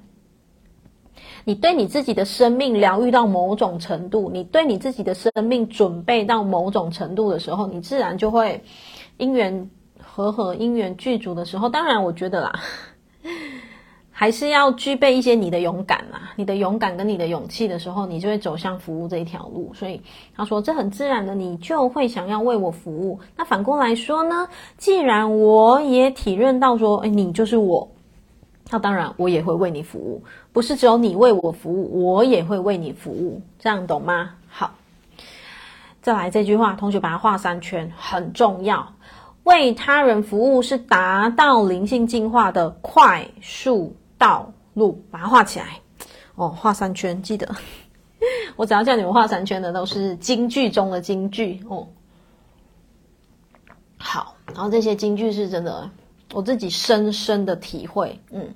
你对你自己的生命疗愈到某种程度，你对你自己的生命准备到某种程度的时候，你自然就会因缘和合，因缘具足的时候，当然我觉得啦。还是要具备一些你的勇敢啦，你的勇敢跟你的勇气的时候，你就会走向服务这一条路。所以他说，这很自然的，你就会想要为我服务。那反过来说呢？既然我也体认到说，诶，你就是我，那当然我也会为你服务。不是只有你为我服务，我也会为你服务。这样懂吗？好，再来这句话，同学把它画三圈，很重要。为他人服务是达到灵性进化的快速道路，把它画起来哦，画三圈，记得 我只要叫你们画三圈的都是金句中的金句哦。好，然后这些金句是真的，我自己深深的体会，嗯，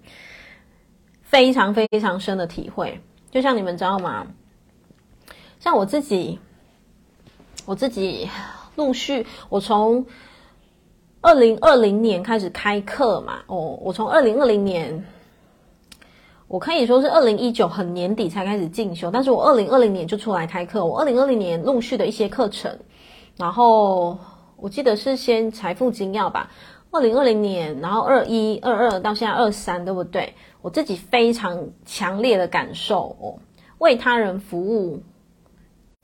非常非常深的体会。就像你们知道吗？像我自己，我自己陆续，我从二零二零年开始开课嘛，哦，我从二零二零年。我可以说是二零一九很年底才开始进修，但是我二零二零年就出来开课。我二零二零年陆续的一些课程，然后我记得是先财富精要吧，二零二零年，然后二一、二二到现在二三，对不对？我自己非常强烈的感受哦，为他人服务，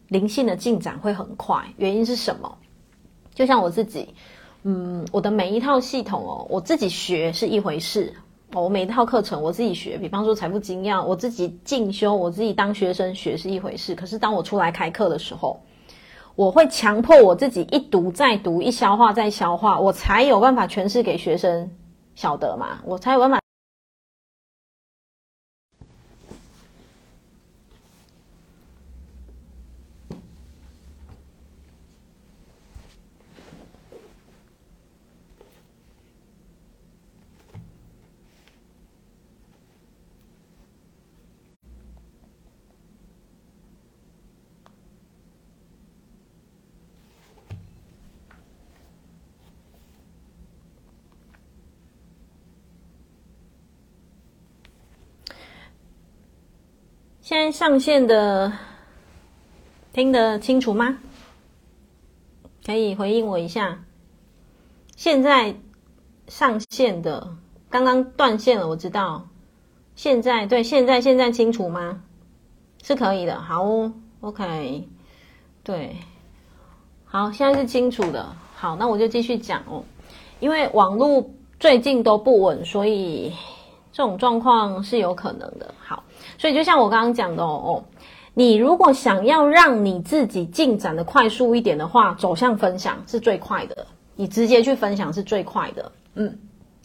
灵性的进展会很快。原因是什么？就像我自己，嗯，我的每一套系统哦，我自己学是一回事。我每一套课程我自己学，比方说财富精要，我自己进修，我自己当学生学是一回事。可是当我出来开课的时候，我会强迫我自己一读再读，一消化再消化，我才有办法诠释给学生晓得嘛，我才有办法。现在上线的听得清楚吗？可以回应我一下。现在上线的，刚刚断线了，我知道。现在对，现在现在清楚吗？是可以的。好哦，OK，对，好，现在是清楚的。好，那我就继续讲哦。因为网络最近都不稳，所以这种状况是有可能的。好。所以就像我刚刚讲的哦，你如果想要让你自己进展的快速一点的话，走向分享是最快的。你直接去分享是最快的。嗯，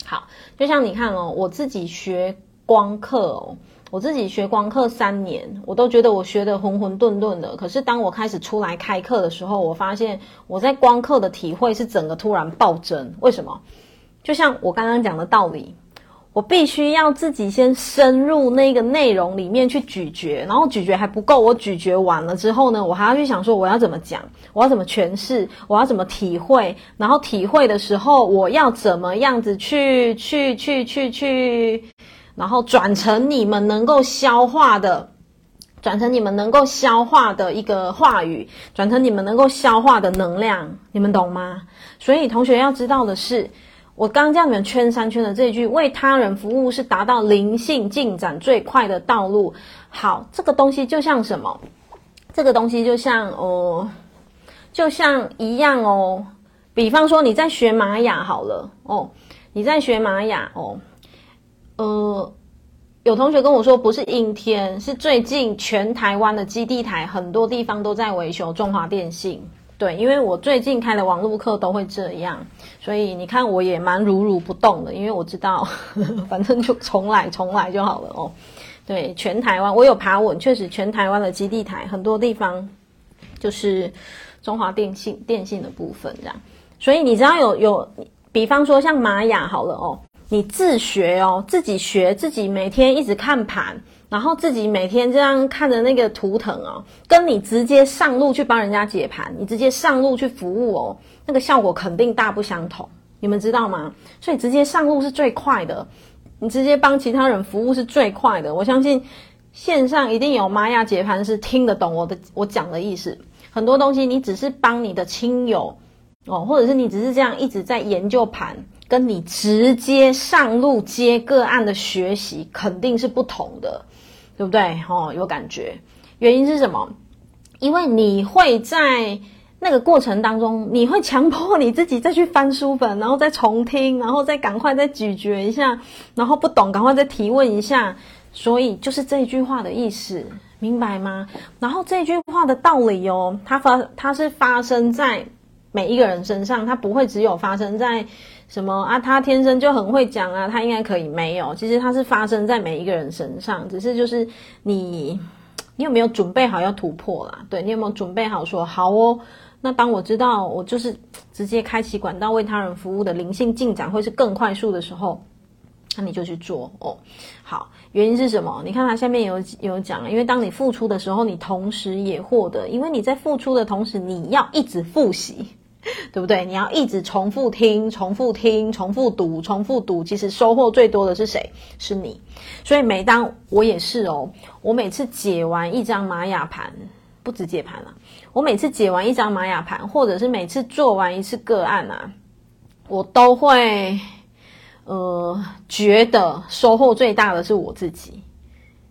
好，就像你看哦，我自己学光课哦，我自己学光课三年，我都觉得我学得浑浑沌沌的。可是当我开始出来开课的时候，我发现我在光课的体会是整个突然暴增。为什么？就像我刚刚讲的道理。我必须要自己先深入那个内容里面去咀嚼，然后咀嚼还不够，我咀嚼完了之后呢，我还要去想说我要怎么讲，我要怎么诠释，我要怎么体会，然后体会的时候我要怎么样子去去去去去，然后转成你们能够消化的，转成你们能够消化的一个话语，转成你们能够消化的能量，你们懂吗？所以同学要知道的是。我刚刚叫你们圈三圈的这句“为他人服务是达到灵性进展最快的道路”。好，这个东西就像什么？这个东西就像哦，就像一样哦。比方说你在学玛雅好了哦，你在学玛雅哦，呃，有同学跟我说，不是阴天，是最近全台湾的基地台很多地方都在维修。中华电信，对，因为我最近开的网络课都会这样，所以你看我也蛮如如不动的，因为我知道，反正就重来重来就好了哦。对，全台湾我有爬稳，确实全台湾的基地台很多地方就是中华电信电信的部分这样，所以你知道有有，比方说像玛雅好了哦。你自学哦，自己学，自己每天一直看盘，然后自己每天这样看着那个图腾哦，跟你直接上路去帮人家解盘，你直接上路去服务哦，那个效果肯定大不相同，你们知道吗？所以直接上路是最快的，你直接帮其他人服务是最快的。我相信线上一定有玛雅解盘是听得懂我的我讲的意思，很多东西你只是帮你的亲友哦，或者是你只是这样一直在研究盘。跟你直接上路接个案的学习肯定是不同的，对不对？哦，有感觉。原因是什么？因为你会在那个过程当中，你会强迫你自己再去翻书本，然后再重听，然后再赶快再咀嚼一下，然后不懂赶快再提问一下。所以就是这句话的意思，明白吗？然后这句话的道理哦，它发它是发生在每一个人身上，它不会只有发生在。什么啊？他天生就很会讲啊，他应该可以没有。其实他是发生在每一个人身上，只是就是你，你有没有准备好要突破啦？对，你有没有准备好说好哦？那当我知道我就是直接开启管道为他人服务的灵性进展会是更快速的时候，那你就去做哦。好，原因是什么？你看他下面有有讲，因为当你付出的时候，你同时也获得，因为你在付出的同时，你要一直复习。对不对？你要一直重复听、重复听、重复读、重复读，其实收获最多的是谁？是你。所以每当我也是哦，我每次解完一张玛雅盘，不止解盘了，我每次解完一张玛雅盘，或者是每次做完一次个案啊，我都会呃觉得收获最大的是我自己，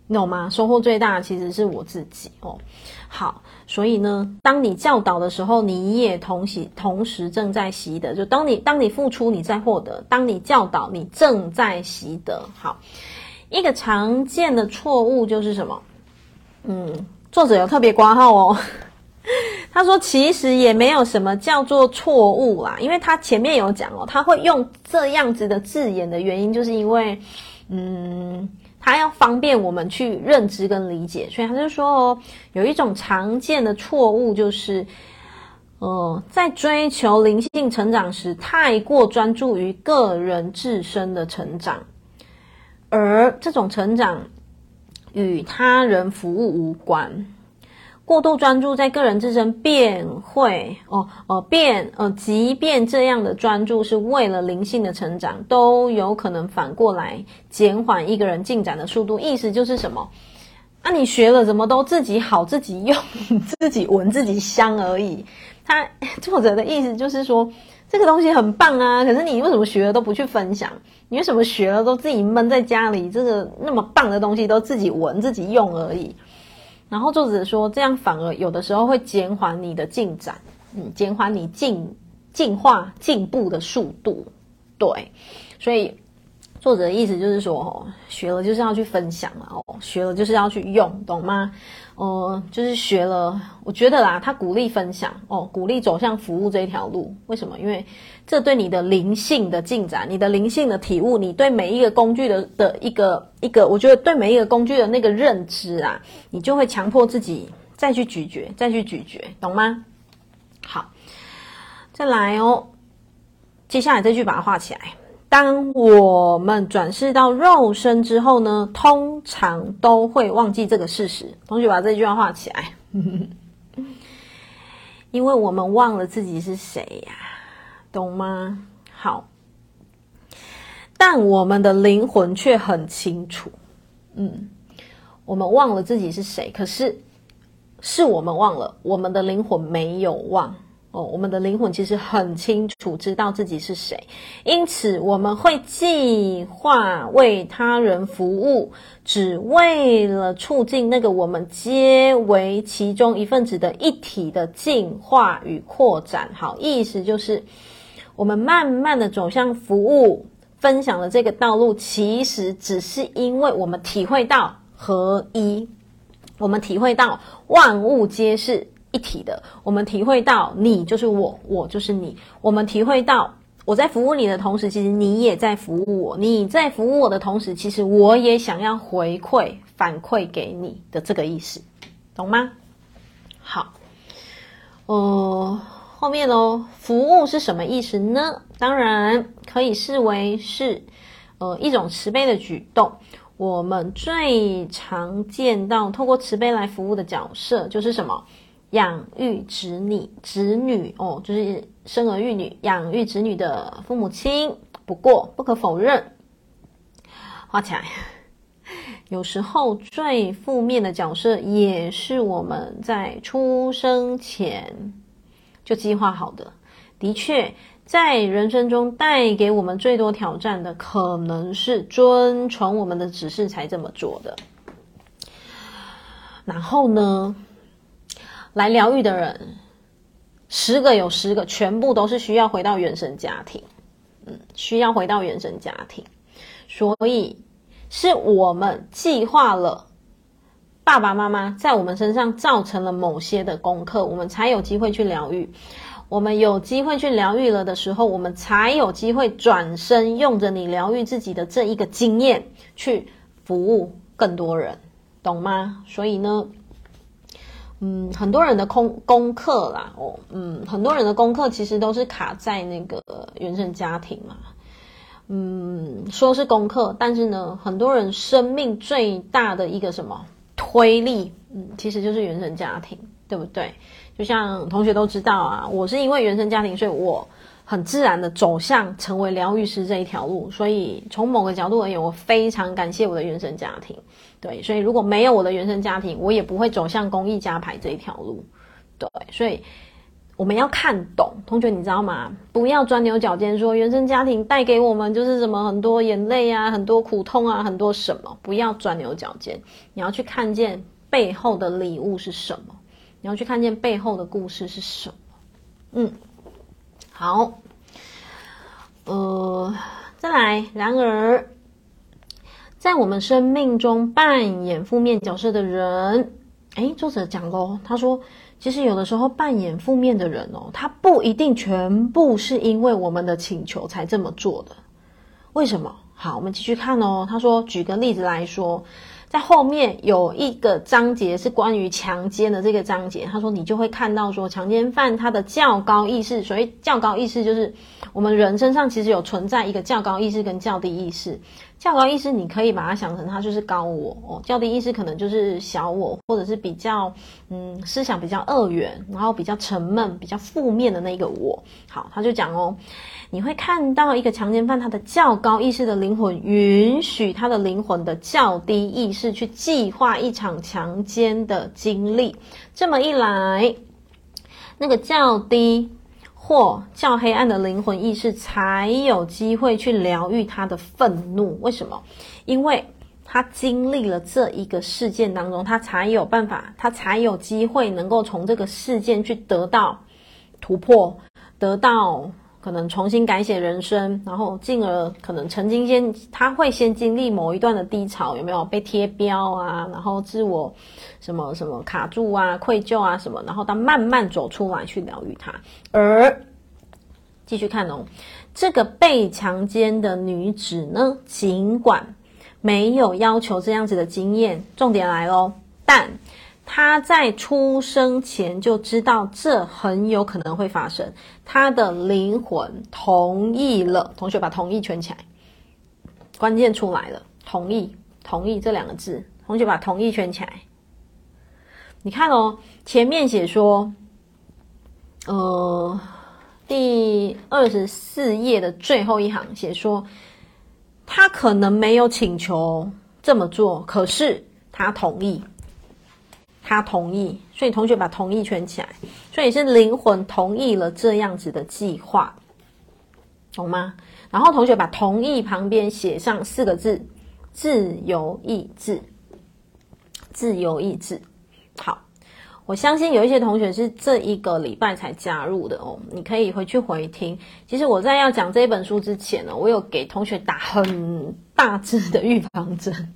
你懂吗？收获最大其实是我自己哦。好。所以呢，当你教导的时候，你也同时同时正在习得。就当你当你付出，你在获得；当你教导，你正在习得。好，一个常见的错误就是什么？嗯，作者有特别括号哦。他说，其实也没有什么叫做错误啦，因为他前面有讲哦，他会用这样子的字眼的原因，就是因为，嗯。他要方便我们去认知跟理解，所以他就说哦，有一种常见的错误就是，呃，在追求灵性成长时，太过专注于个人自身的成长，而这种成长与他人服务无关。过度专注在个人自身便会哦哦变呃，即便这样的专注是为了灵性的成长，都有可能反过来减缓一个人进展的速度。意思就是什么？啊，你学了怎么都自己好、自己用、自己闻、自己香而已。他作者的意思就是说，这个东西很棒啊，可是你为什么学了都不去分享？你为什么学了都自己闷在家里？这个那么棒的东西都自己闻、自己用而已。然后作者说，这样反而有的时候会减缓你的进展，嗯，减缓你进进化进步的速度，对，所以。作者的意思就是说，哦，学了就是要去分享嘛，哦，学了就是要去用，懂吗？呃，就是学了，我觉得啦，他鼓励分享，哦，鼓励走向服务这一条路。为什么？因为这对你的灵性的进展、你的灵性的体悟、你对每一个工具的的一个一个，我觉得对每一个工具的那个认知啊，你就会强迫自己再去咀嚼，再去咀嚼，懂吗？好，再来哦，接下来这句把它画起来。当我们转世到肉身之后呢，通常都会忘记这个事实。同学把这句话画起来，因为我们忘了自己是谁呀，懂吗？好，但我们的灵魂却很清楚。嗯，我们忘了自己是谁，可是是我们忘了，我们的灵魂没有忘。哦，我们的灵魂其实很清楚知道自己是谁，因此我们会计划为他人服务，只为了促进那个我们皆为其中一份子的一体的进化与扩展。好，意思就是我们慢慢的走向服务、分享的这个道路，其实只是因为我们体会到合一，我们体会到万物皆是一体的，我们体会到你就是我，我就是你，我们体会到我在服务你的同时，其实你也在服务我，你在服务我的同时，其实我也想要回馈反馈给你的这个意思，懂吗？好，呃。后面喽，服务是什么意思呢？当然可以视为是，呃，一种慈悲的举动。我们最常见到透过慈悲来服务的角色，就是什么？养育子女，子女哦，就是生儿育女、养育子女的父母亲。不过不可否认，画起来，有时候最负面的角色，也是我们在出生前。就计划好的，的确，在人生中带给我们最多挑战的，可能是遵从我们的指示才这么做的。然后呢，来疗愈的人，十个有十个，全部都是需要回到原生家庭，嗯，需要回到原生家庭，所以是我们计划了。爸爸妈妈在我们身上造成了某些的功课，我们才有机会去疗愈。我们有机会去疗愈了的时候，我们才有机会转身，用着你疗愈自己的这一个经验去服务更多人，懂吗？所以呢，嗯，很多人的功功课啦，哦，嗯，很多人的功课其实都是卡在那个原生家庭嘛。嗯，说是功课，但是呢，很多人生命最大的一个什么？推力，嗯，其实就是原生家庭，对不对？就像同学都知道啊，我是因为原生家庭，所以我很自然的走向成为疗愈师这一条路。所以从某个角度而言，我非常感谢我的原生家庭。对，所以如果没有我的原生家庭，我也不会走向公益家牌这一条路。对，所以。我们要看懂，同学，你知道吗？不要钻牛角尖，说原生家庭带给我们就是什么很多眼泪啊，很多苦痛啊，很多什么？不要钻牛角尖，你要去看见背后的礼物是什么，你要去看见背后的故事是什么。嗯，好，呃，再来。然而，在我们生命中扮演负面角色的人，诶，作者讲喽，他说。其实有的时候扮演负面的人哦，他不一定全部是因为我们的请求才这么做的。为什么？好，我们继续看哦。他说，举个例子来说，在后面有一个章节是关于强奸的这个章节。他说，你就会看到说，强奸犯他的较高意识，所谓较高意识就是我们人身上其实有存在一个较高意识跟较低意识。较高意识，你可以把它想成它就是高我哦；较低意识可能就是小我，或者是比较嗯思想比较二元，然后比较沉闷、比较负面的那个我。好，他就讲哦，你会看到一个强奸犯，他的较高意识的灵魂允许他的灵魂的较低意识识去计划一场强奸的经历。这么一来，那个较低。或较黑暗的灵魂意识才有机会去疗愈他的愤怒。为什么？因为他经历了这一个事件当中，他才有办法，他才有机会能够从这个事件去得到突破，得到可能重新改写人生，然后进而可能曾经先他会先经历某一段的低潮，有没有被贴标啊？然后自我什么什么卡住啊、愧疚啊什么，然后他慢慢走出来去疗愈他，而。继续看哦，这个被强奸的女子呢，尽管没有要求这样子的经验，重点来喽，但他在出生前就知道这很有可能会发生，他的灵魂同意了。同学把同意圈起来，关键出来了，同意，同意这两个字，同学把同意圈起来。你看哦，前面写说，呃。第二十四页的最后一行写说，他可能没有请求这么做，可是他同意，他同意，所以同学把同意圈起来，所以是灵魂同意了这样子的计划，懂吗？然后同学把同意旁边写上四个字：自由意志，自由意志。好。我相信有一些同学是这一个礼拜才加入的哦，你可以回去回听。其实我在要讲这本书之前呢，我有给同学打很大致的预防针，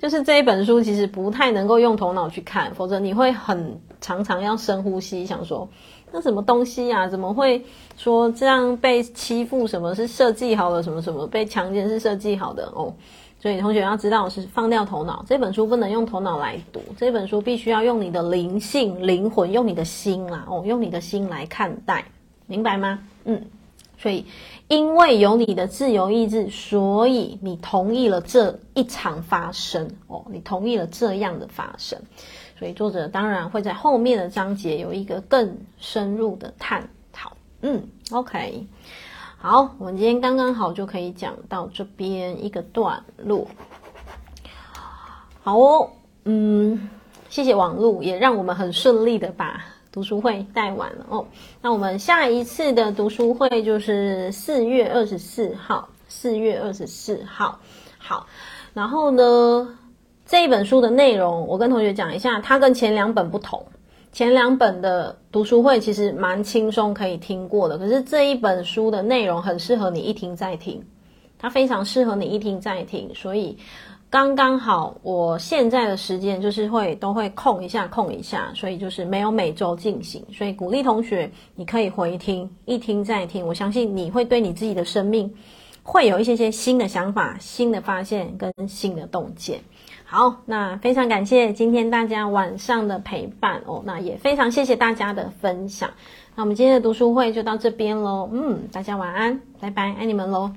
就是这一本书其实不太能够用头脑去看，否则你会很常常要深呼吸，想说。那什么东西呀、啊？怎么会说这样被欺负？什么是设计好的？什么什么被强奸是设计好的？哦，所以同学要知道是放掉头脑，这本书不能用头脑来读，这本书必须要用你的灵性、灵魂，用你的心啦，哦，用你的心来看待，明白吗？嗯，所以因为有你的自由意志，所以你同意了这一场发生哦，你同意了这样的发生。所以作者当然会在后面的章节有一个更深入的探讨。嗯，OK，好，我们今天刚刚好就可以讲到这边一个段落。好哦，嗯，谢谢网络，也让我们很顺利的把读书会带完了哦。那我们下一次的读书会就是四月二十四号，四月二十四号。好，然后呢，这一本书的内容，我跟同学讲一下，它跟前两本不同。前两本的读书会其实蛮轻松，可以听过的。可是这一本书的内容很适合你一听再听，它非常适合你一听再听。所以刚刚好，我现在的时间就是会都会空一下，空一下，所以就是没有每周进行。所以鼓励同学，你可以回听，一听再听。我相信你会对你自己的生命会有一些些新的想法、新的发现跟新的洞见。好，那非常感谢今天大家晚上的陪伴哦，那也非常谢谢大家的分享。那我们今天的读书会就到这边喽，嗯，大家晚安，拜拜，爱你们喽。